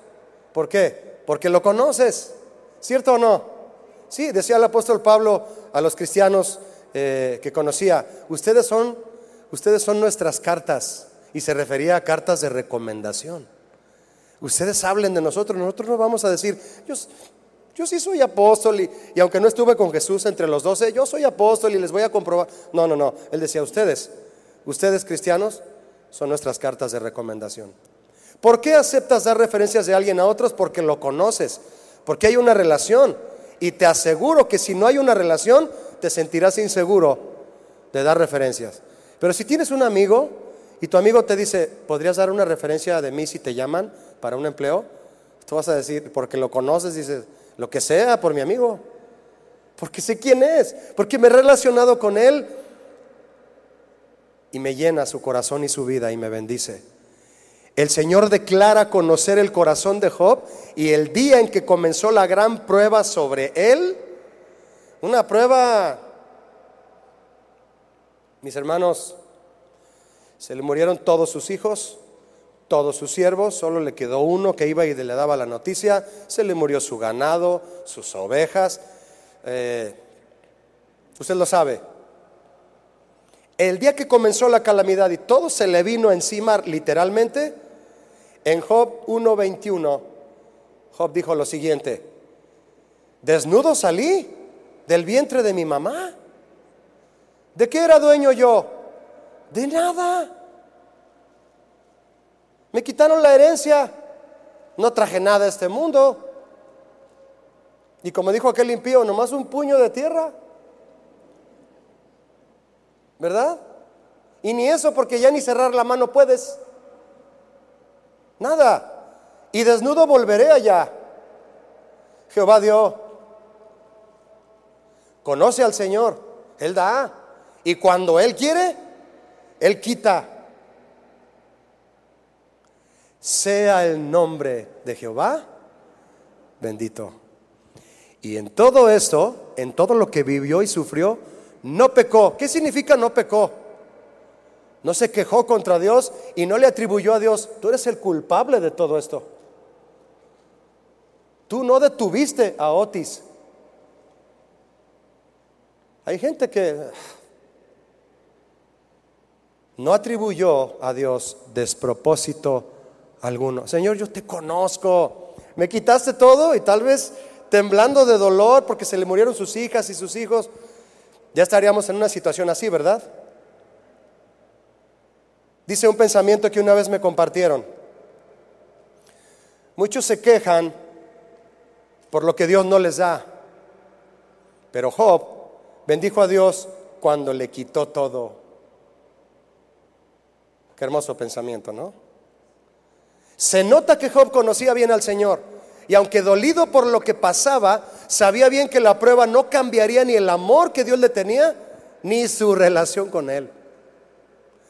¿Por qué? Porque lo conoces, ¿cierto o no? Sí, decía el apóstol Pablo a los cristianos eh, que conocía, ustedes son, ustedes son nuestras cartas, y se refería a cartas de recomendación. Ustedes hablen de nosotros, nosotros no vamos a decir, yo, yo sí soy apóstol y, y, aunque no estuve con Jesús entre los doce, yo soy apóstol y les voy a comprobar. No, no, no. Él decía, ustedes, ustedes cristianos, son nuestras cartas de recomendación. ¿Por qué aceptas dar referencias de alguien a otros? Porque lo conoces, porque hay una relación. Y te aseguro que si no hay una relación, te sentirás inseguro de dar referencias. Pero si tienes un amigo y tu amigo te dice, ¿podrías dar una referencia de mí si te llaman para un empleo? Tú vas a decir, porque lo conoces, dices, lo que sea por mi amigo. Porque sé quién es, porque me he relacionado con él y me llena su corazón y su vida y me bendice. El Señor declara conocer el corazón de Job y el día en que comenzó la gran prueba sobre él, una prueba, mis hermanos, se le murieron todos sus hijos, todos sus siervos, solo le quedó uno que iba y le daba la noticia, se le murió su ganado, sus ovejas, eh, usted lo sabe. El día que comenzó la calamidad y todo se le vino encima literalmente, en Job 1.21, Job dijo lo siguiente, desnudo salí del vientre de mi mamá. ¿De qué era dueño yo? De nada. Me quitaron la herencia, no traje nada a este mundo. Y como dijo aquel impío, nomás un puño de tierra. ¿Verdad? Y ni eso porque ya ni cerrar la mano puedes. Nada. Y desnudo volveré allá. Jehová dio. Conoce al Señor. Él da. Y cuando Él quiere, Él quita. Sea el nombre de Jehová bendito. Y en todo esto, en todo lo que vivió y sufrió, no pecó. ¿Qué significa no pecó? no se quejó contra Dios y no le atribuyó a Dios, tú eres el culpable de todo esto. Tú no detuviste a Otis. Hay gente que no atribuyó a Dios despropósito alguno. Señor, yo te conozco. Me quitaste todo y tal vez temblando de dolor porque se le murieron sus hijas y sus hijos, ya estaríamos en una situación así, ¿verdad? Dice un pensamiento que una vez me compartieron. Muchos se quejan por lo que Dios no les da, pero Job bendijo a Dios cuando le quitó todo. Qué hermoso pensamiento, ¿no? Se nota que Job conocía bien al Señor y aunque dolido por lo que pasaba, sabía bien que la prueba no cambiaría ni el amor que Dios le tenía, ni su relación con él.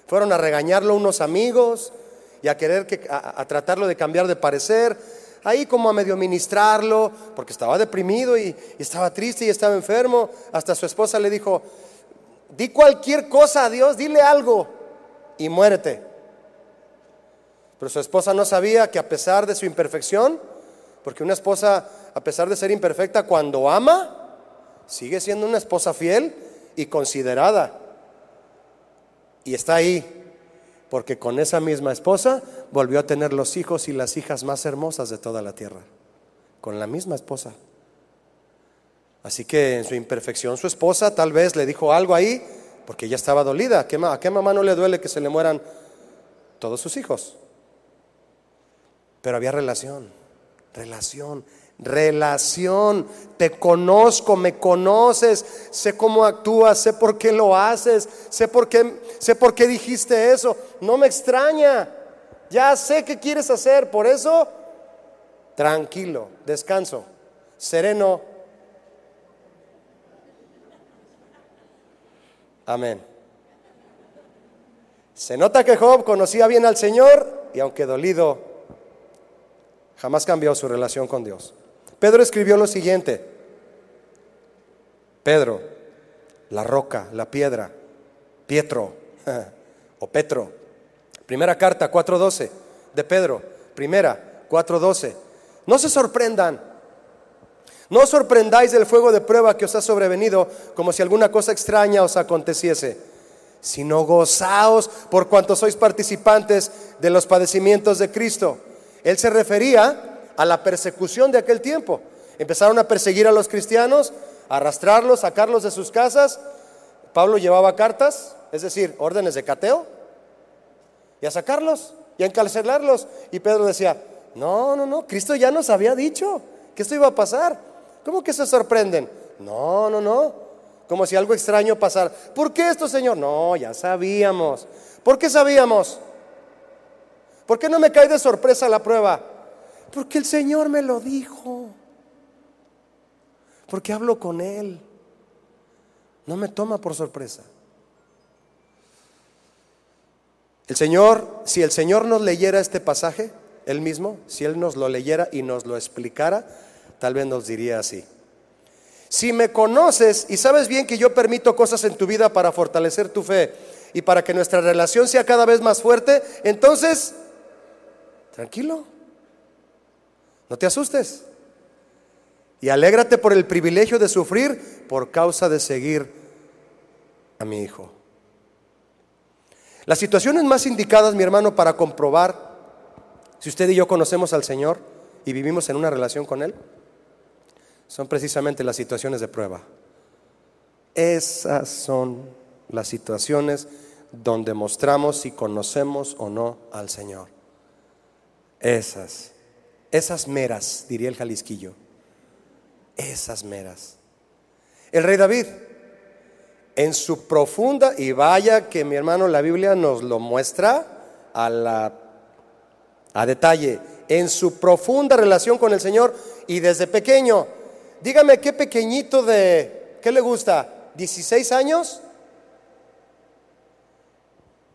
Fueron a regañarlo unos amigos y a querer que, a, tratarlo de cambiar de parecer, ahí como a medio ministrarlo, porque estaba deprimido y, estaba triste y estaba enfermo. Hasta su esposa le dijo, di cualquier cosa a Dios, dile algo y muérete. Pero su esposa no sabía que a pesar de su imperfección, porque una esposa, a pesar de ser imperfecta, cuando ama, sigue siendo una esposa fiel y considerada. Y está ahí, porque con esa misma esposa volvió a tener los hijos y las hijas más hermosas de toda la tierra, con la misma esposa. Así que en su imperfección su esposa tal vez le dijo algo ahí, porque ella estaba dolida. ¿A qué mamá no le duele que se le mueran todos sus hijos? Pero había relación, relación. Relación, te conozco, me conoces, sé cómo actúas, sé por qué lo haces, sé por qué, sé por qué dijiste eso. No me extraña, ya sé qué quieres hacer, por eso, tranquilo, descanso, sereno. Amén. Se nota que Job conocía bien al Señor y aunque dolido, jamás cambió su relación con Dios. Pedro escribió lo siguiente. Pedro, la roca, la piedra, Pietro <laughs> o Petro. Primera carta 4.12 de Pedro. Primera 4.12. No se sorprendan. No sorprendáis del fuego de prueba que os ha sobrevenido como si alguna cosa extraña os aconteciese, sino gozaos por cuanto sois participantes de los padecimientos de Cristo. Él se refería a la persecución de aquel tiempo. Empezaron a perseguir a los cristianos, a arrastrarlos, sacarlos de sus casas. Pablo llevaba cartas, es decir, órdenes de cateo, y a sacarlos y a encarcelarlos. Y Pedro decía, no, no, no, Cristo ya nos había dicho que esto iba a pasar. ¿Cómo que se sorprenden? No, no, no. Como si algo extraño pasara. ¿Por qué esto, Señor? No, ya sabíamos. ¿Por qué sabíamos? ¿Por qué no me cae de sorpresa la prueba? Porque el Señor me lo dijo. Porque hablo con Él. No me toma por sorpresa. El Señor, si el Señor nos leyera este pasaje, Él mismo, si Él nos lo leyera y nos lo explicara, tal vez nos diría así. Si me conoces y sabes bien que yo permito cosas en tu vida para fortalecer tu fe y para que nuestra relación sea cada vez más fuerte, entonces, tranquilo. No te asustes. Y alégrate por el privilegio de sufrir por causa de seguir a mi hijo. Las situaciones más indicadas, mi hermano, para comprobar si usted y yo conocemos al Señor y vivimos en una relación con Él, son precisamente las situaciones de prueba. Esas son las situaciones donde mostramos si conocemos o no al Señor. Esas. Esas meras, diría el Jalisquillo. Esas meras. El rey David, en su profunda, y vaya que mi hermano la Biblia nos lo muestra a, la, a detalle, en su profunda relación con el Señor y desde pequeño. Dígame qué pequeñito de, ¿qué le gusta? ¿16 años?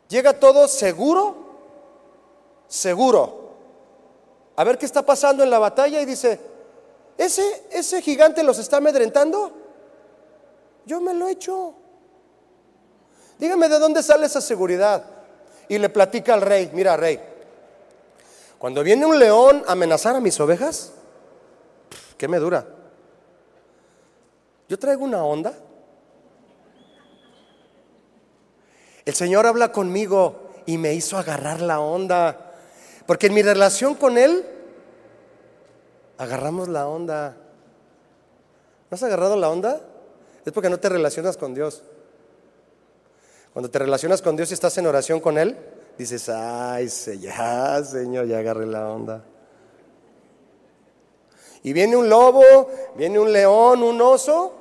¿Llega todo seguro? Seguro a ver qué está pasando en la batalla y dice, ¿ese, ese gigante los está amedrentando? Yo me lo he hecho. Dígame de dónde sale esa seguridad. Y le platica al rey, mira rey, cuando viene un león a amenazar a mis ovejas, ¿qué me dura? Yo traigo una onda. El Señor habla conmigo y me hizo agarrar la onda. Porque en mi relación con Él, agarramos la onda. ¿No has agarrado la onda? Es porque no te relacionas con Dios. Cuando te relacionas con Dios y estás en oración con Él, dices, ay, ya, Señor, ya agarré la onda. Y viene un lobo, viene un león, un oso.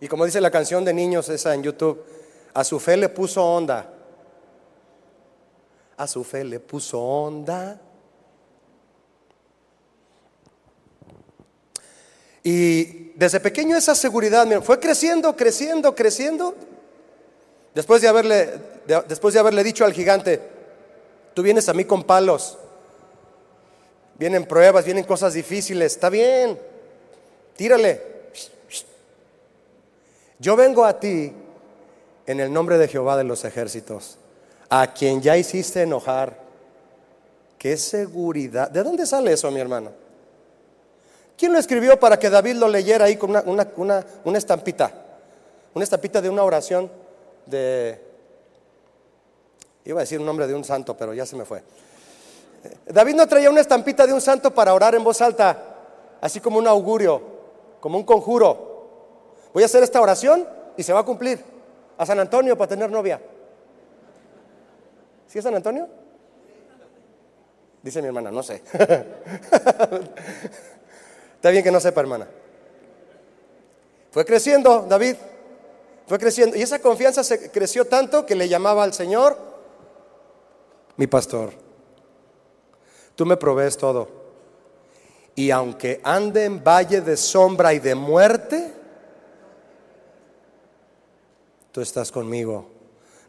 Y como dice la canción de niños esa en YouTube, a su fe le puso onda. A su fe le puso onda. Y desde pequeño esa seguridad fue creciendo, creciendo, creciendo. Después de, haberle, después de haberle dicho al gigante, tú vienes a mí con palos, vienen pruebas, vienen cosas difíciles, está bien, tírale. Yo vengo a ti en el nombre de Jehová de los ejércitos, a quien ya hiciste enojar. Qué seguridad. ¿De dónde sale eso, mi hermano? ¿Quién lo escribió para que David lo leyera ahí con una, estampita? Una estampita de una oración de... Iba a decir un nombre de un santo, pero ya se me fue. David no traía una estampita de un santo para orar en voz alta, así como un augurio, como un conjuro. Voy a hacer esta oración y se va a cumplir. A San Antonio para tener novia. ¿Sí es San Antonio? Dice mi hermana, no sé. <laughs> Está bien que no sepa, hermana. Fue creciendo David, fue creciendo. Y esa confianza se creció tanto que le llamaba al Señor mi pastor. Tú me provees todo. Y aunque ande en valle de sombra y de muerte, tú estás conmigo.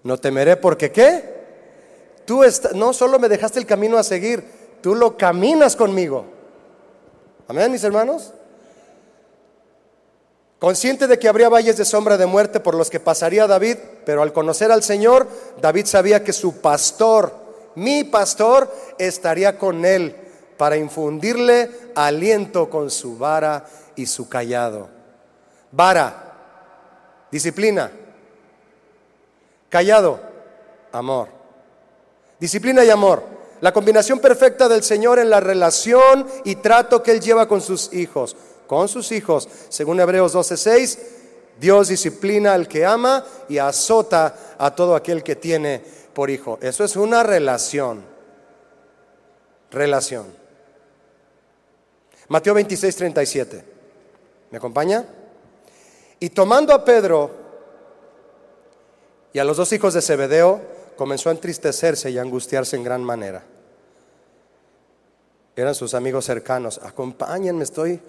No temeré porque qué? Tú no solo me dejaste el camino a seguir, tú lo caminas conmigo. Amén, mis hermanos. Consciente de que habría valles de sombra de muerte por los que pasaría David, pero al conocer al Señor, David sabía que su pastor, mi pastor, estaría con él para infundirle aliento con su vara y su callado. Vara, disciplina. Callado, amor. Disciplina y amor. La combinación perfecta del Señor en la relación y trato que Él lleva con sus hijos. Con sus hijos, según Hebreos 12:6, Dios disciplina al que ama y azota a todo aquel que tiene por hijo. Eso es una relación. Relación. Mateo 26, 37. ¿Me acompaña? Y tomando a Pedro y a los dos hijos de Zebedeo, comenzó a entristecerse y a angustiarse en gran manera. Eran sus amigos cercanos. Acompáñenme, estoy,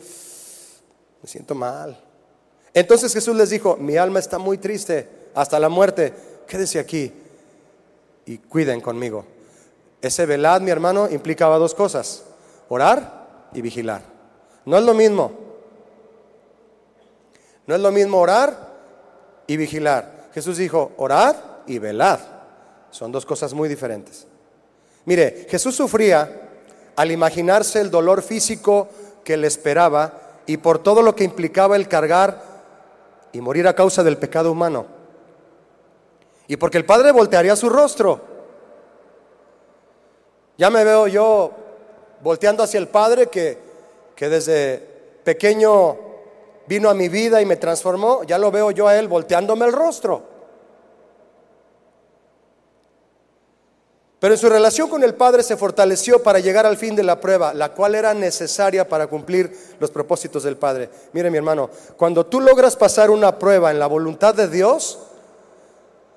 me siento mal. Entonces Jesús les dijo, mi alma está muy triste hasta la muerte, quédese aquí y cuiden conmigo. Ese velad, mi hermano, implicaba dos cosas, orar y vigilar. No es lo mismo. No es lo mismo orar y vigilar. Jesús dijo, orad y velad. Son dos cosas muy diferentes. Mire, Jesús sufría al imaginarse el dolor físico que le esperaba y por todo lo que implicaba el cargar y morir a causa del pecado humano. Y porque el Padre voltearía su rostro. Ya me veo yo volteando hacia el Padre que, que desde pequeño vino a mi vida y me transformó, ya lo veo yo a Él volteándome el rostro. Pero en su relación con el Padre se fortaleció para llegar al fin de la prueba, la cual era necesaria para cumplir los propósitos del Padre. Mire mi hermano, cuando tú logras pasar una prueba en la voluntad de Dios,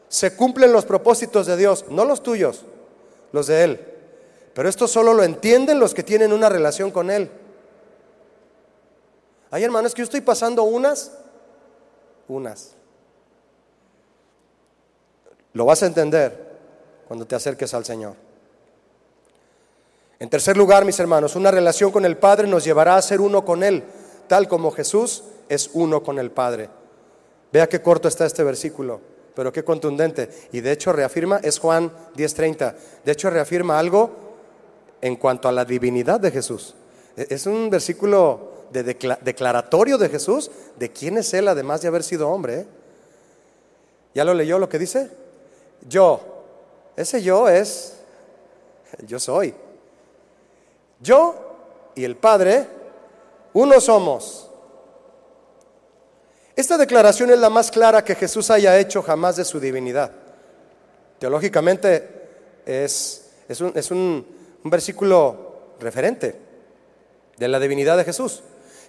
se cumplen los propósitos de Dios, no los tuyos, los de Él. Pero esto solo lo entienden los que tienen una relación con Él. Hay hermanos que yo estoy pasando unas, unas. Lo vas a entender cuando te acerques al Señor. En tercer lugar, mis hermanos, una relación con el Padre nos llevará a ser uno con Él, tal como Jesús es uno con el Padre. Vea qué corto está este versículo, pero qué contundente. Y de hecho reafirma, es Juan 10:30, de hecho reafirma algo en cuanto a la divinidad de Jesús. E-, es un versículo de declaratorio de Jesús, de quién es Él, además de haber sido hombre. ¿eh? ¿Ya lo leyó lo que dice? Yo. Ese yo es, yo soy. Yo y el Padre, uno somos. Esta declaración es la más clara que Jesús haya hecho jamás de su divinidad. Teológicamente es, es, un, es un, un versículo referente de la divinidad de Jesús.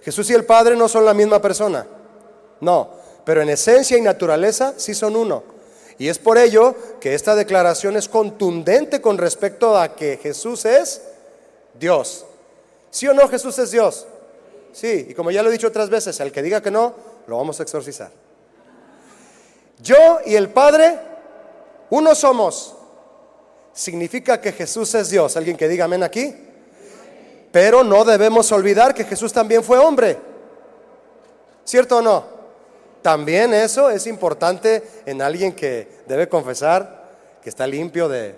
Jesús y el Padre no son la misma persona. No, pero en esencia y naturaleza sí son uno. Y es por ello que esta declaración es contundente con respecto a que Jesús es Dios. ¿Sí o no Jesús es Dios? Sí, y como ya lo he dicho otras veces, el que diga que no, lo vamos a exorcizar. Yo y el Padre, uno somos. Significa que Jesús es Dios. ¿Alguien que diga amén aquí? Pero no debemos olvidar que Jesús también fue hombre. ¿Cierto o no? También eso es importante en alguien que debe confesar que está limpio de,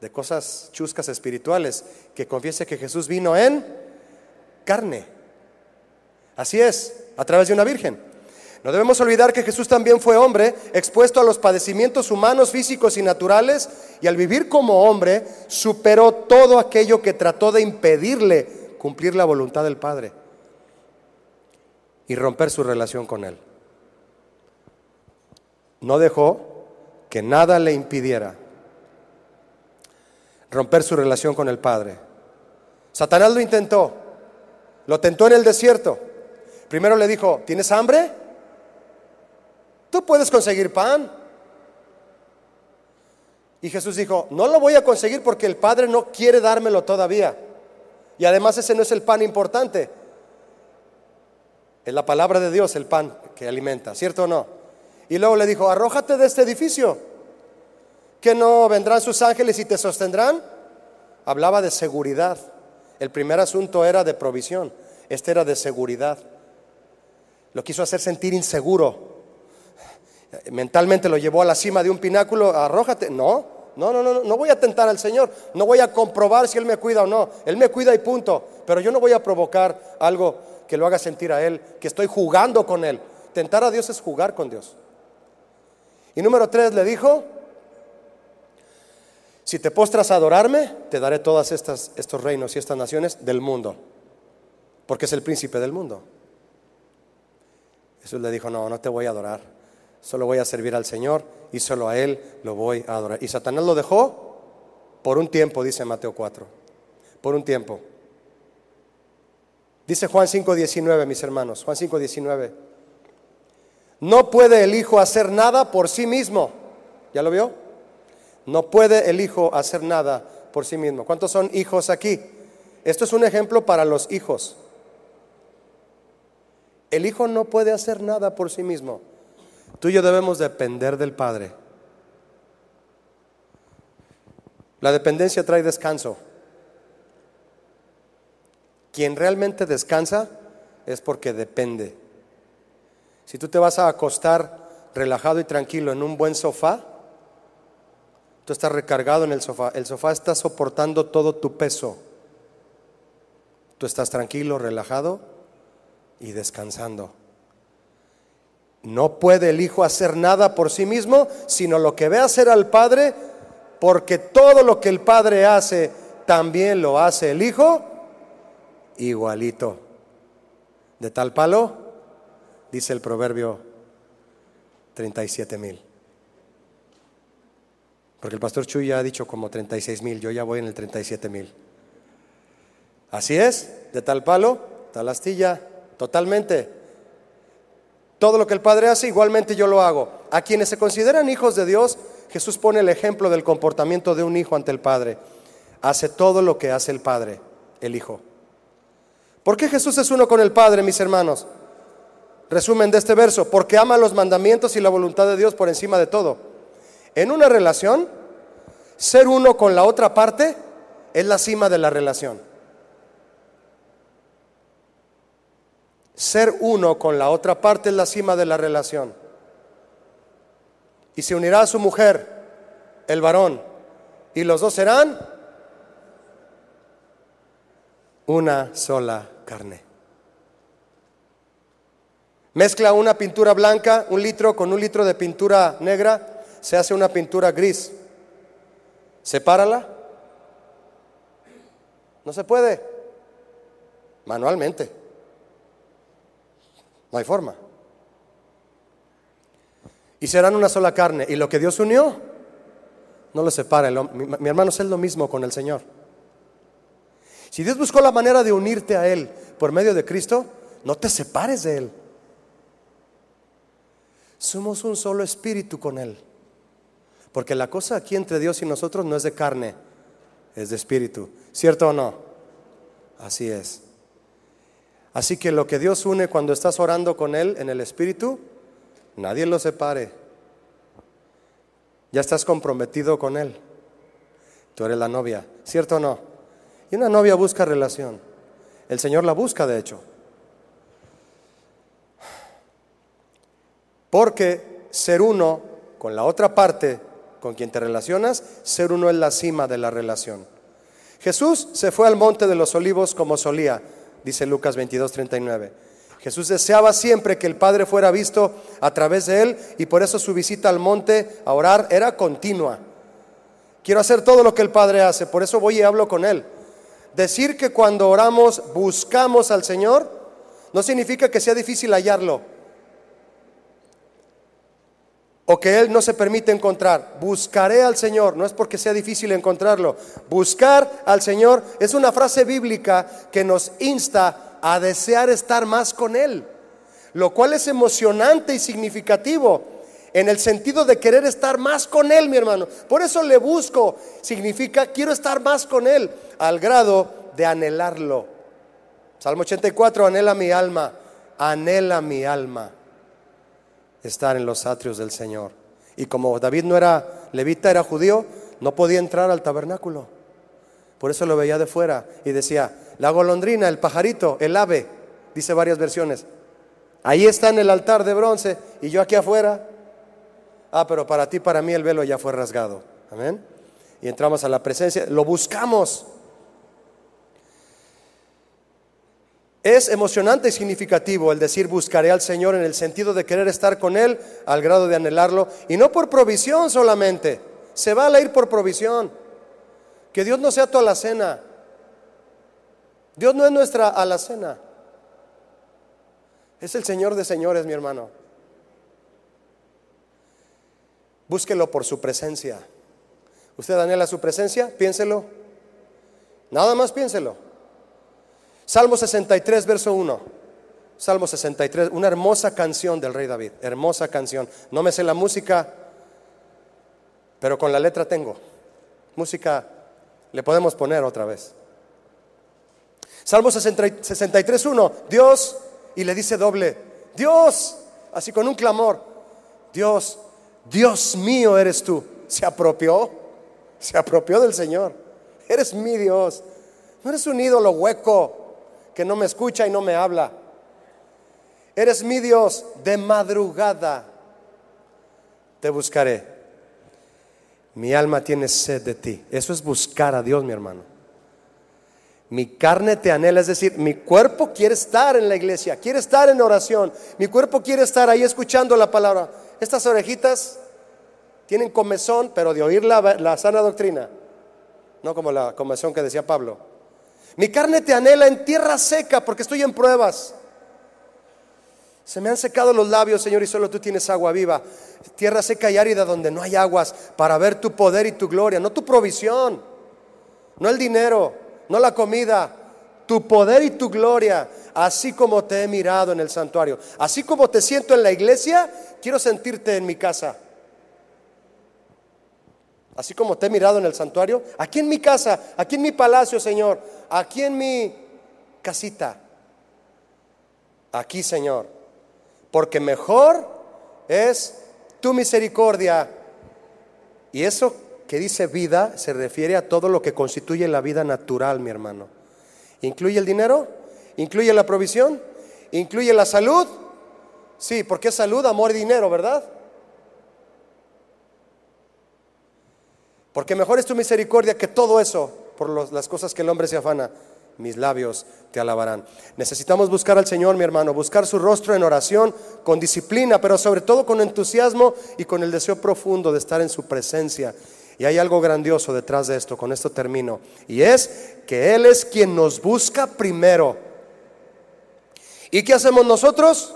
de cosas chuscas espirituales, que confiese que Jesús vino en carne. Así es, a través de una virgen. No debemos olvidar que Jesús también fue hombre, expuesto a los padecimientos humanos, físicos y naturales, y al vivir como hombre superó todo aquello que trató de impedirle cumplir la voluntad del Padre y romper su relación con Él. No dejó que nada le impidiera romper su relación con el Padre. Satanás lo intentó, lo tentó en el desierto. Primero le dijo, ¿tienes hambre? Tú puedes conseguir pan. Y Jesús dijo, no lo voy a conseguir porque el Padre no quiere dármelo todavía. Y además ese no es el pan importante. Es la palabra de Dios el pan que alimenta, ¿cierto o no? Y luego le dijo, arrójate de este edificio, que no vendrán sus ángeles y te sostendrán. Hablaba de seguridad. El primer asunto era de provisión, este era de seguridad. Lo quiso hacer sentir inseguro mentalmente lo llevó a la cima de un pináculo, arrójate. No, no, no, no, no voy a tentar al Señor, no voy a comprobar si Él me cuida o no. Él me cuida y punto, pero yo no voy a provocar algo que lo haga sentir a Él, que estoy jugando con Él. Tentar a Dios es jugar con Dios. Y número tres le dijo, si te postras a adorarme, te daré estas, estos reinos y estas naciones del mundo, porque es el príncipe del mundo. Jesús le dijo, no, no te voy a adorar solo voy a servir al Señor y solo a Él lo voy a adorar. Y Satanás lo dejó por un tiempo, dice Mateo 4, por un tiempo. Dice Juan 5.19, mis hermanos, Juan 5.19. No puede el Hijo hacer nada por sí mismo. ¿Ya lo vio? No puede el Hijo hacer nada por sí mismo. ¿Cuántos son hijos aquí? Esto es un ejemplo para los hijos. El Hijo no puede hacer nada por sí mismo. Tú y yo debemos depender del Padre. La dependencia trae descanso. Quien realmente descansa es porque depende. Si tú te vas a acostar relajado y tranquilo en un buen sofá, tú estás recargado en el sofá. El sofá está soportando todo tu peso. Tú estás tranquilo, relajado y descansando. No puede el Hijo hacer nada por sí mismo, sino lo que ve hacer al Padre, porque todo lo que el Padre hace, también lo hace el Hijo igualito. De tal palo, dice el proverbio 37 mil. Porque el pastor Chuy ya ha dicho como 36 mil, yo ya voy en el 37 mil. Así es, de tal palo, tal astilla, totalmente. Todo lo que el Padre hace, igualmente yo lo hago. A quienes se consideran hijos de Dios, Jesús pone el ejemplo del comportamiento de un hijo ante el Padre. Hace todo lo que hace el Padre, el Hijo. ¿Por qué Jesús es uno con el Padre, mis hermanos? Resumen de este verso, porque ama los mandamientos y la voluntad de Dios por encima de todo. En una relación, ser uno con la otra parte es la cima de la relación. Ser uno con la otra parte es la cima de la relación. Y se unirá a su mujer, el varón, y los dos serán una sola carne. Mezcla una pintura blanca, un litro, con un litro de pintura negra, se hace una pintura gris. Sepárala. No se puede. Manualmente. No hay forma. Y serán una sola carne. Y lo que Dios unió, no lo separa. Mi, mi hermano es lo mismo con el Señor. Si Dios buscó la manera de unirte a Él por medio de Cristo, no te separes de Él. Somos un solo espíritu con Él. Porque la cosa aquí entre Dios y nosotros no es de carne, es de espíritu. ¿Cierto o no? Así es. Así que lo que Dios une cuando estás orando con Él en el espíritu, nadie lo separe. Ya estás comprometido con Él. Tú eres la novia, ¿cierto o no? Y una novia busca relación. El Señor la busca, de hecho. Porque ser uno con la otra parte con quien te relacionas, ser uno es la cima de la relación. Jesús se fue al monte de los olivos como solía, dice Lucas 22, 39. Jesús deseaba siempre que el Padre fuera visto a través de él y por eso su visita al monte a orar era continua. Quiero hacer todo lo que el Padre hace, por eso voy y hablo con él. Decir que cuando oramos buscamos al Señor no significa que sea difícil hallarlo o que Él no se permite encontrar. Buscaré al Señor, no es porque sea difícil encontrarlo. Buscar al Señor es una frase bíblica que nos insta a desear estar más con Él, lo cual es emocionante y significativo en el sentido de querer estar más con Él, mi hermano. Por eso le busco, significa quiero estar más con Él, al grado de anhelarlo. Salmo 84, anhela mi alma, anhela mi alma estar en los atrios del Señor. Y como David no era levita, era judío, no podía entrar al tabernáculo. Por eso lo veía de fuera y decía, la golondrina, el pajarito, el ave, dice varias versiones. Ahí está en el altar de bronce y yo aquí afuera. Ah, pero para ti, para mí el velo ya fue rasgado. Amén. Y entramos a la presencia, lo buscamos. Es emocionante y significativo el decir buscaré al Señor en el sentido de querer estar con Él al grado de anhelarlo y no por provisión solamente. Se va a ir por provisión. Que Dios no sea tu alacena. Dios no es nuestra alacena. Es el Señor de señores, mi hermano. Búsquelo por su presencia. ¿Usted anhela su presencia? Piénselo. Nada más piénselo. Salmo 63, verso 1. Salmo 63, una hermosa canción del rey David, hermosa canción. No me sé la música, pero con la letra tengo. Música le podemos poner otra vez. Salmo 63, 1. Dios, y le dice doble, Dios, así con un clamor, Dios, Dios mío eres tú. Se apropió, se apropió del Señor. Eres mi Dios. No eres un ídolo hueco, que no me escucha y no me habla. Eres mi Dios, de madrugada te buscaré. Mi alma tiene sed de ti. Eso es buscar a Dios, mi hermano. Mi carne te anhela, es decir, mi cuerpo quiere estar en la iglesia, quiere estar en oración, mi cuerpo quiere estar ahí escuchando la palabra. Estas orejitas tienen comezón, pero de oír la, sana doctrina, no como la comezón que decía Pablo. Mi carne te anhela en tierra seca porque estoy en pruebas. Se me han secado los labios, Señor, y solo tú tienes agua viva. Tierra seca y árida donde no hay aguas para ver tu poder y tu gloria, no tu provisión, no el dinero, no la comida, tu poder y tu gloria, así como te he mirado en el santuario, así como te siento en la iglesia, quiero sentirte en mi casa. Así como te he mirado en el santuario, aquí en mi casa, aquí en mi palacio, Señor, aquí en mi casita, aquí Señor, porque mejor es tu misericordia. Y eso que dice vida se refiere a todo lo que constituye la vida natural, mi hermano. ¿Incluye el dinero? ¿Incluye la provisión? ¿Incluye la salud? Sí, porque es salud, amor y dinero, ¿verdad? Porque mejor es tu misericordia que todo eso por las cosas que el hombre se afana. mis labios te alabarán. Necesitamos buscar al Señor, mi hermano, buscar su rostro en oración, con disciplina, pero sobre todo con entusiasmo y con el deseo profundo de estar en su presencia. Y hay algo grandioso detrás de esto, con esto termino, y es que Él es quien nos busca primero. ¿Y qué hacemos nosotros?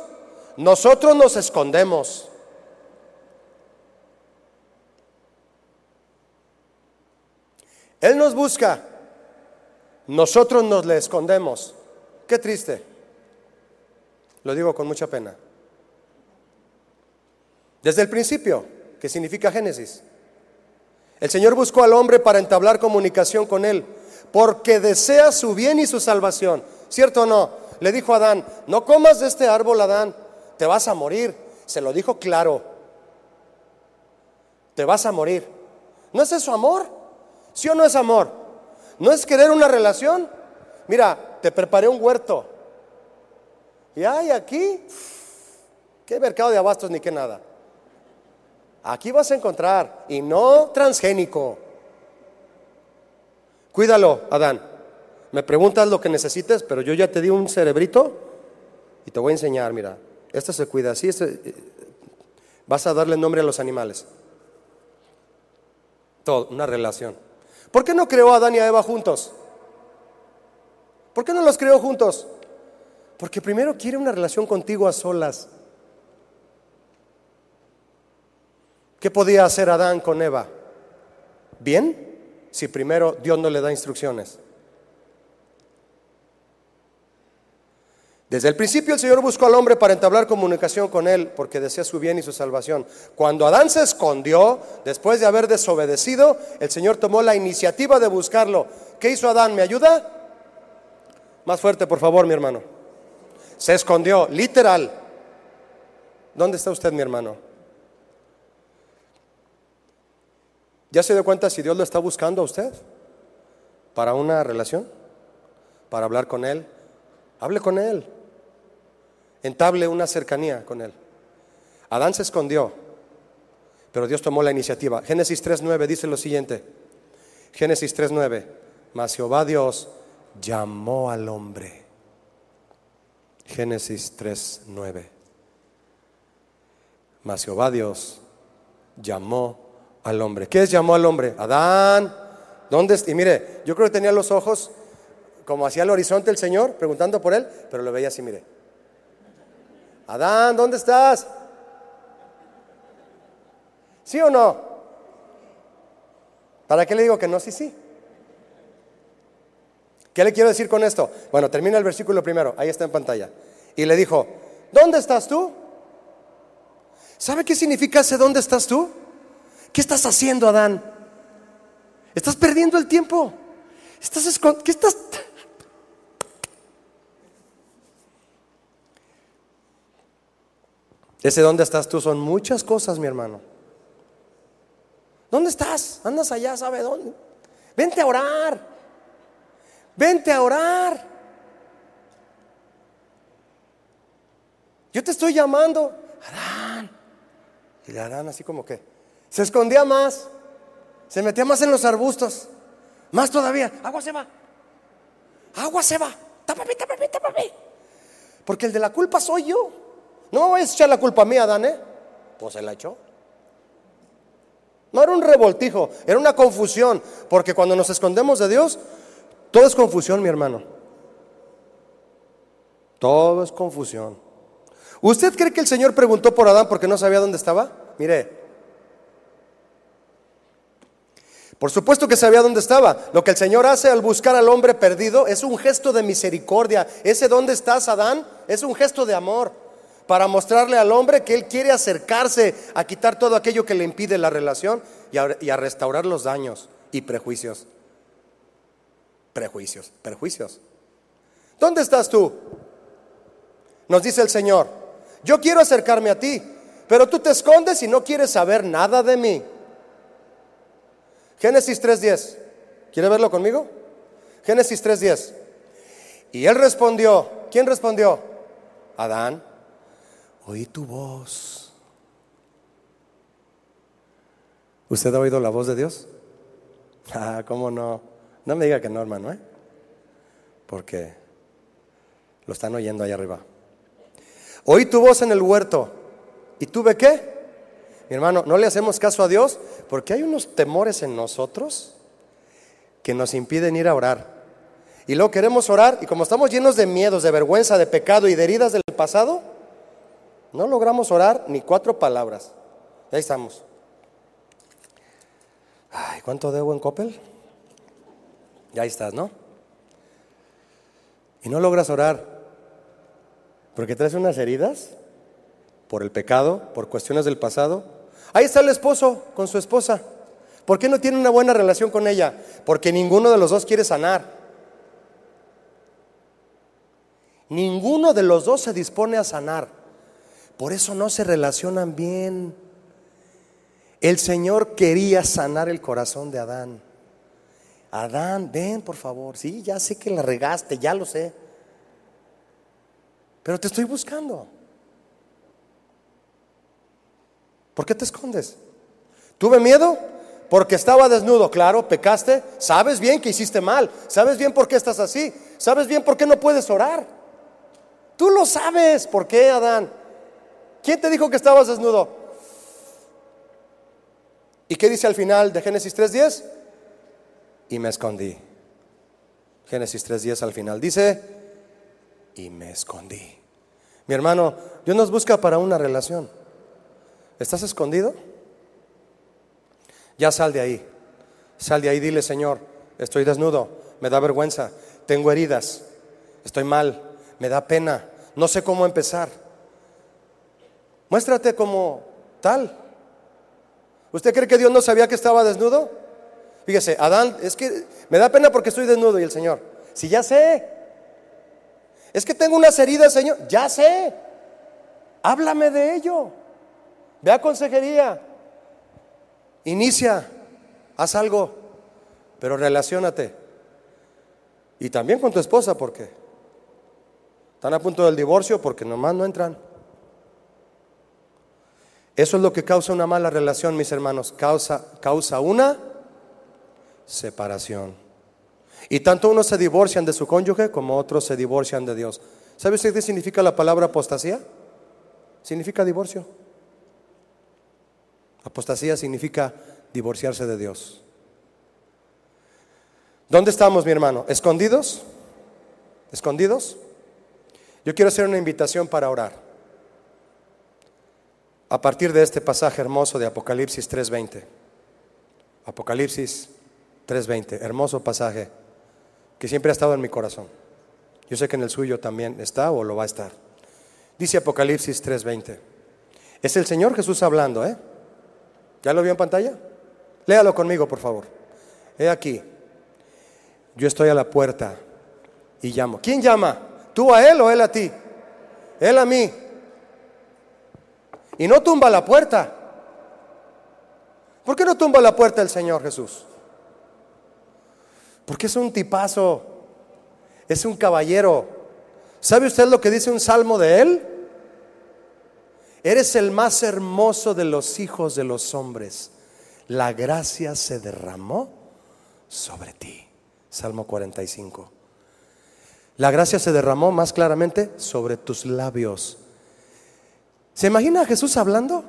Nosotros nos escondemos. Él nos busca nosotros nos le escondemos. Qué triste. Lo digo con mucha pena. Desde el principio, que significa Génesis, el Señor buscó al hombre para entablar comunicación con él, porque desea su bien y su salvación. ¿Cierto o no? Le dijo a Adán, no comas de este árbol, Adán, te vas a morir. Se lo dijo claro. Te vas a morir. ¿No es eso amor? ¿Sí o no es amor? ¿No es querer una relación? Mira, te preparé un huerto. Y hay aquí, qué mercado de abastos ni qué nada. Aquí vas a encontrar, y no transgénico. Cuídalo, Adán. Me preguntas lo que necesites, pero yo ya te di un cerebrito y te voy a enseñar, mira, este se cuida así, este, eh, vas a darle nombre a los animales. Todo, una relación. ¿Por qué no creó a Adán y a Eva juntos? ¿Por qué no los creó juntos? Porque primero quiere una relación contigo a solas. ¿Qué podía hacer Adán con Eva? ¿Bien? Si primero Dios no le da instrucciones. Desde el principio el Señor buscó al hombre para entablar comunicación con él porque desea su bien y su salvación. Cuando Adán se escondió, después de haber desobedecido, el Señor tomó la iniciativa de buscarlo. ¿Qué hizo Adán? ¿Me ayuda? Más fuerte, por favor, mi hermano. Se escondió, literal. ¿Dónde está usted, mi hermano? ¿Ya se dio cuenta si Dios lo está buscando a usted? ¿Para una relación? ¿Para hablar con Él? Hable con Él entable una cercanía con él. Adán se escondió, pero Dios tomó la iniciativa. Génesis 3.9 dice lo siguiente. Génesis 3.9. Mas Jehová Dios llamó al hombre. Génesis 3.9. Mas Jehová Dios llamó al hombre. ¿Qué es llamó al hombre? Adán. ¿Dónde? Y mire, yo creo que tenía los ojos como hacia el horizonte el Señor, preguntando por él, pero lo veía así, mire. Adán, ¿dónde estás? ¿Sí o no? ¿Para qué le digo que no? Sí, sí. ¿Qué le quiero decir con esto? Bueno, termina el versículo primero, ahí está en pantalla. Y le dijo, ¿dónde estás tú? ¿Sabe qué significa ese dónde estás tú? ¿Qué estás haciendo, Adán? Estás perdiendo el tiempo. Estás ¿Qué estás Ese dónde estás tú son muchas cosas, mi hermano. ¿Dónde estás? Andas allá, ¿sabe dónde? Vente a orar. Vente a orar. Yo te estoy llamando. Adán. Y le Adán así como que se escondía más. Se metía más en los arbustos. Más todavía. Agua se va. Agua se va. Tápame, tápame, tápame. Porque el de la culpa soy yo. No es echar la culpa a mí, Adán, ¿eh? Pues se la echó. No era un revoltijo, era una confusión. Porque cuando nos escondemos de Dios, todo es confusión, mi hermano. Todo es confusión. ¿Usted cree que el Señor preguntó por Adán porque no sabía dónde estaba? Mire, por supuesto que sabía dónde estaba. Lo que el Señor hace al buscar al hombre perdido es un gesto de misericordia. Ese dónde estás, Adán, es un gesto de amor para mostrarle al hombre que Él quiere acercarse a quitar todo aquello que le impide la relación y a, restaurar los daños y prejuicios. Prejuicios, prejuicios. ¿Dónde estás tú? Nos dice el Señor, yo quiero acercarme a ti, pero tú te escondes y no quieres saber nada de mí. Génesis 3.10. ¿Quiere verlo conmigo? Génesis 3.10. Y él respondió, ¿quién respondió? Adán oí tu voz. ¿Usted ha oído la voz de Dios? <laughs> Ah, ¿cómo no? No me diga que no, hermano, ¿eh? porque lo están oyendo allá arriba. Oí tu voz en el huerto. ¿Y tuve qué? Mi hermano, no le hacemos caso a Dios porque hay unos temores en nosotros que nos impiden ir a orar. Y luego queremos orar y como estamos llenos de miedos, de vergüenza, de pecado y de heridas del pasado, no logramos orar ni cuatro palabras. Ahí estamos. Ay, ¿cuánto debo en Coppel? Ya ahí estás, ¿no? Y no logras orar porque traes unas heridas por el pecado, por cuestiones del pasado. Ahí está el esposo con su esposa. ¿Por qué no tiene una buena relación con ella? Porque ninguno de los dos quiere sanar. Ninguno de los dos se dispone a sanar. Por eso no se relacionan bien. El Señor quería sanar el corazón de Adán. Adán, ven por favor. Sí, ya sé que la regaste, ya lo sé. Pero te estoy buscando. ¿Por qué te escondes? ¿Tuve miedo? Porque estaba desnudo, claro, pecaste. Sabes bien que hiciste mal. Sabes bien por qué estás así. Sabes bien por qué no puedes orar. Tú lo sabes. ¿Por qué, Adán? ¿Quién te dijo que estabas desnudo? ¿Y qué dice al final de Génesis 3.10? Y me escondí. Génesis 3.10 al final dice, y me escondí. Mi hermano, Dios nos busca para una relación. ¿Estás escondido? Ya sal de ahí. Sal de ahí, dile, Señor, estoy desnudo, me da vergüenza, tengo heridas, estoy mal, me da pena, no sé cómo empezar. Muéstrate como tal. ¿Usted cree que Dios no sabía que estaba desnudo? Fíjese, Adán, es que me da pena porque estoy desnudo y el Señor, si ya sé, es que tengo unas heridas, Señor, ya sé, háblame de ello, ve a consejería, inicia, haz algo, pero relacionate. Y también con tu esposa, porque están a punto del divorcio porque nomás no entran. Eso es lo que causa una mala relación, mis hermanos. Causa, causa una separación. Y tanto unos se divorcian de su cónyuge como otros se divorcian de Dios. ¿Sabe usted qué significa la palabra apostasía? Significa divorcio. Apostasía significa divorciarse de Dios. ¿Dónde estamos, mi hermano? ¿Escondidos? ¿Escondidos? Yo quiero hacer una invitación para orar. A partir de este pasaje hermoso de Apocalipsis 3:20. Apocalipsis 3:20, hermoso pasaje que siempre ha estado en mi corazón. Yo sé que en el suyo también está o lo va a estar. Dice Apocalipsis 3:20. Es el Señor Jesús hablando, ¿eh? ¿Ya lo vio en pantalla? Léalo conmigo, por favor. He aquí. Yo estoy a la puerta y llamo. ¿Quién llama? ¿Tú a él o él a ti? Él a mí. Y no tumba la puerta. ¿Por qué no tumba la puerta el Señor Jesús? Porque es un tipazo, es un caballero. ¿Sabe usted lo que dice un salmo de él? Eres el más hermoso de los hijos de los hombres. La gracia se derramó sobre ti. Salmo 45. La gracia se derramó más claramente sobre tus labios. ¿Se imagina a Jesús hablando?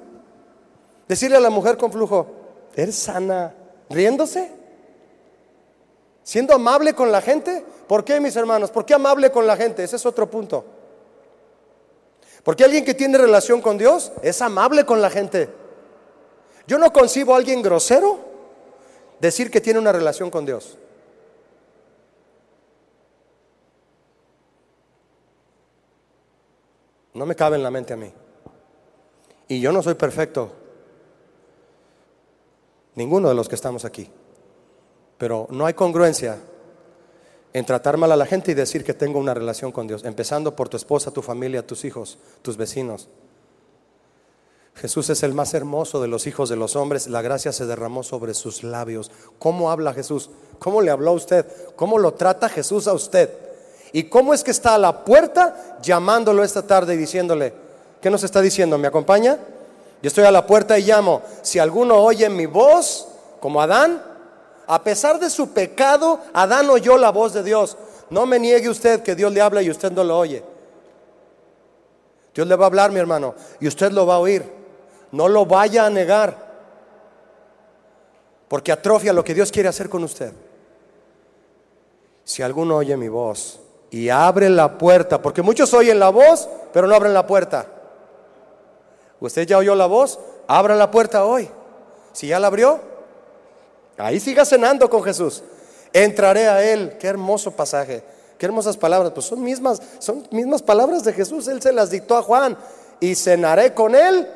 Decirle a la mujer con flujo, eres sana, riéndose siendo amable con la gente. ¿Por qué, mis hermanos? ¿Por qué amable con la gente? Ese es otro punto. Porque alguien que tiene relación con Dios es amable con la gente. Yo no concibo a alguien grosero decir que tiene una relación con Dios. No me cabe en la mente a mí. Y yo no soy perfecto. Ninguno de los que estamos aquí. Pero no hay congruencia en tratar mal a la gente y decir que tengo una relación con Dios, empezando por tu esposa, tu familia, tus hijos, tus vecinos. Jesús es el más hermoso de los hijos de los hombres, la gracia se derramó sobre sus labios. ¿Cómo habla Jesús? ¿Cómo le habló a usted? ¿Cómo lo trata Jesús a usted? ¿Y cómo es que está a la puerta llamándolo esta tarde y diciéndole, ¿qué nos está diciendo? ¿Me acompaña? Yo estoy a la puerta y llamo. Si alguno oye mi voz, como Adán, a pesar de su pecado, Adán oyó la voz de Dios. No me niegue usted que Dios le habla y usted no lo oye. Dios le va a hablar, mi hermano, y usted lo va a oír. No lo vaya a negar, porque atrofia lo que Dios quiere hacer con usted. Si alguno oye mi voz y abre la puerta, porque muchos oyen la voz, pero no abren la puerta. Usted ya oyó la voz, abra la puerta hoy. Si ya la abrió, ahí siga cenando con Jesús. Entraré a Él. Qué hermoso pasaje. Qué hermosas palabras. Pues son mismas, son mismas palabras de Jesús. Él se las dictó a Juan. Y cenaré con Él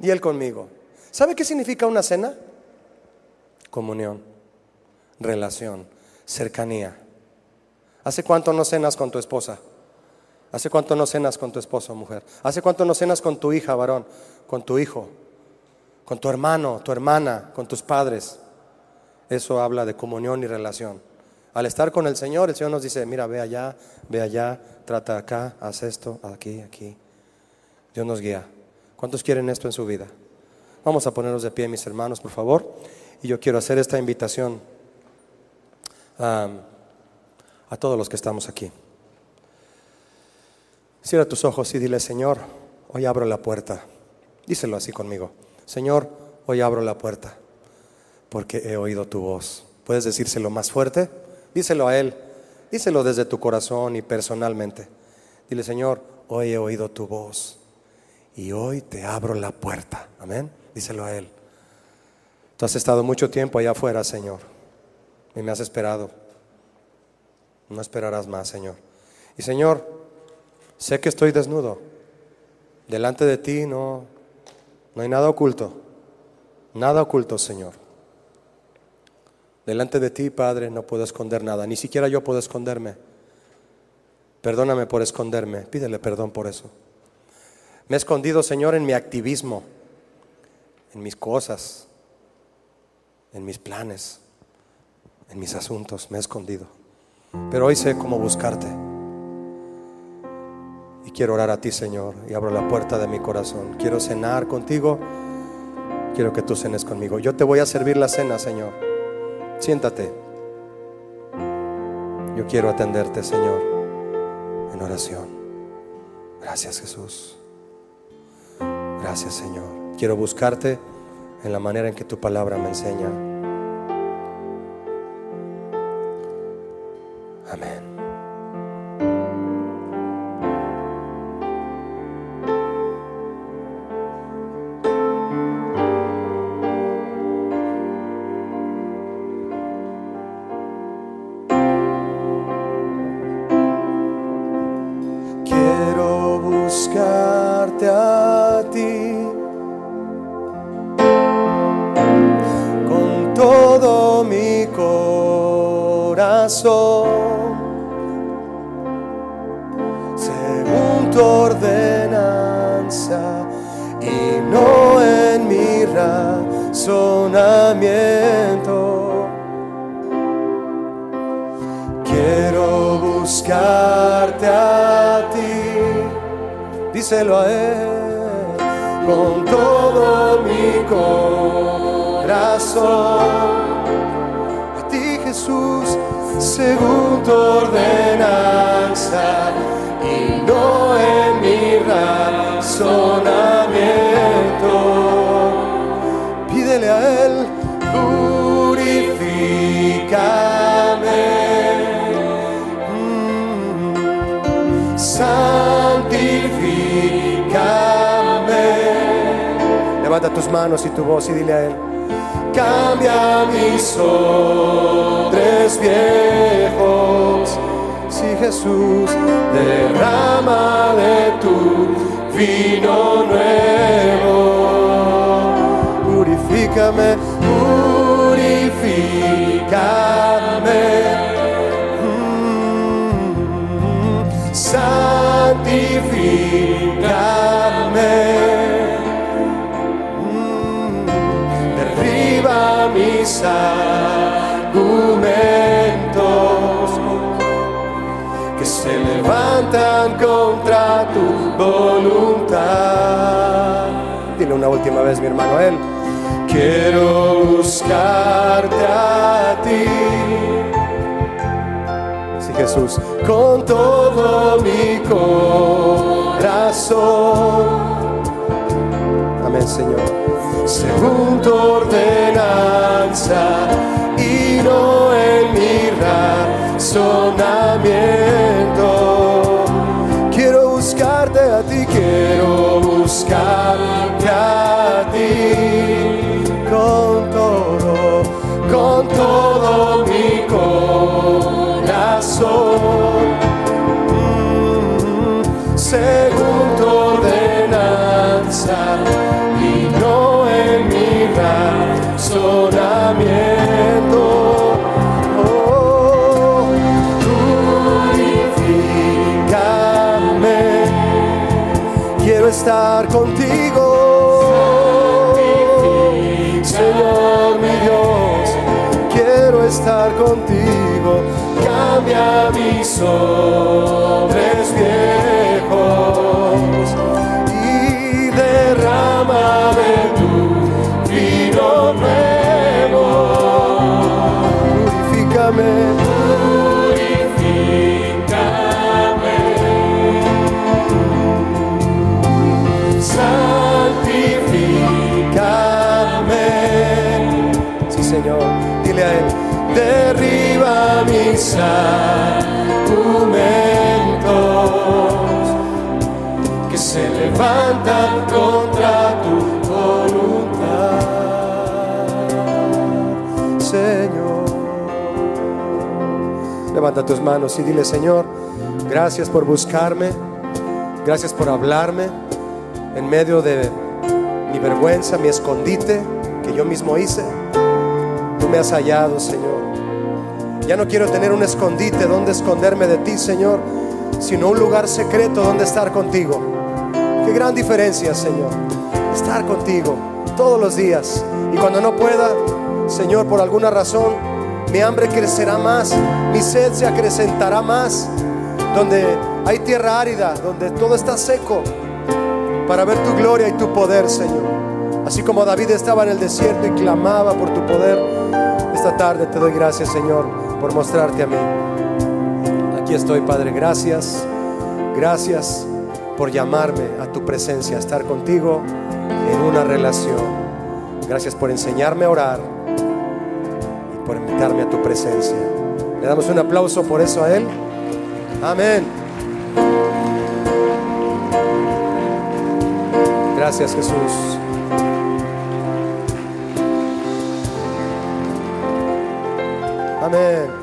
y Él conmigo. ¿Sabe qué significa una cena? Comunión, relación, cercanía. ¿Hace cuánto no cenas con tu esposa? ¿Hace cuánto no cenas con tu esposo, mujer? ¿Hace cuánto no cenas con tu hija, varón? Con tu hijo, con tu hermano, tu hermana, con tus padres. Eso habla de comunión y relación. Al estar con el Señor, el Señor nos dice, mira, ve allá, ve allá, trata acá, haz esto, aquí, aquí. Dios nos guía. ¿Cuántos quieren esto en su vida? Vamos a ponernos de pie, mis hermanos, por favor. Y yo quiero hacer esta invitación a todos los que estamos aquí. Cierra tus ojos y dile, Señor, hoy abro la puerta. Díselo así conmigo. Señor, hoy abro la puerta porque he oído tu voz. ¿Puedes decírselo más fuerte? Díselo a Él. Díselo desde tu corazón y personalmente. Dile, Señor, hoy he oído tu voz y hoy te abro la puerta. Amén. Díselo a Él. Tú has estado mucho tiempo allá afuera, Señor, y me has esperado. No esperarás más, Señor. Y Señor, sé que estoy desnudo. Delante de ti no, no hay nada oculto. Nada oculto, Señor. Delante de ti, Padre, no puedo esconder nada. Ni siquiera yo puedo esconderme. Perdóname por esconderme. Pídele perdón por eso. Me he escondido, Señor, en mi activismo, en mis cosas, en mis planes, en mis asuntos. Me he escondido. Pero hoy sé cómo buscarte. Y quiero orar a ti, Señor, y abro la puerta de mi corazón. Quiero cenar contigo. Quiero que tú cenes conmigo. Yo te voy a servir la cena, Señor. Siéntate. Yo quiero atenderte, Señor, en oración. Gracias, Jesús. Gracias, Señor. Quiero buscarte en la manera en que tu palabra me enseña. Amén. díselo a Él con todo mi corazón. A ti Jesús, según tu ordenanza y no en mi razón. Tus manos y tu voz y dile a Él, cambia mis odres viejos. Si Jesús derrama de tu vino nuevo, purifícame, purifícame. Mm. Última vez, mi hermano, él. Quiero buscarte a ti. Jesús, con todo mi corazón. Amén, Señor. Según tu ordenanza y no en mi razonamiento. Quiero estar contigo. Señor mi Dios, quiero estar contigo. Cambia mis hombres viejos argumentos que se levantan contra tu voluntad, Señor. Levanta tus manos y dile, Señor, gracias por buscarme, gracias por hablarme en medio de mi vergüenza, mi escondite que yo mismo hice. Tú me has hallado, Señor. Ya no quiero tener un escondite donde esconderme de ti, Señor, sino un lugar secreto donde estar contigo. Qué gran diferencia, Señor. Estar contigo todos los días. Y cuando no pueda, Señor, por alguna razón, mi hambre crecerá más, mi sed se acrecentará más. Donde hay tierra árida, donde todo está seco, para ver tu gloria y tu poder, Señor. Así como David estaba en el desierto y clamaba por tu poder, esta tarde te doy gracias, Señor, por mostrarte a mí. Aquí estoy, Padre, gracias. Gracias por llamarme a tu presencia, a estar contigo en una relación. Gracias por enseñarme a orar y por invitarme a tu presencia. Le damos un aplauso por eso a Él. Amén. Gracias Jesús. Amén.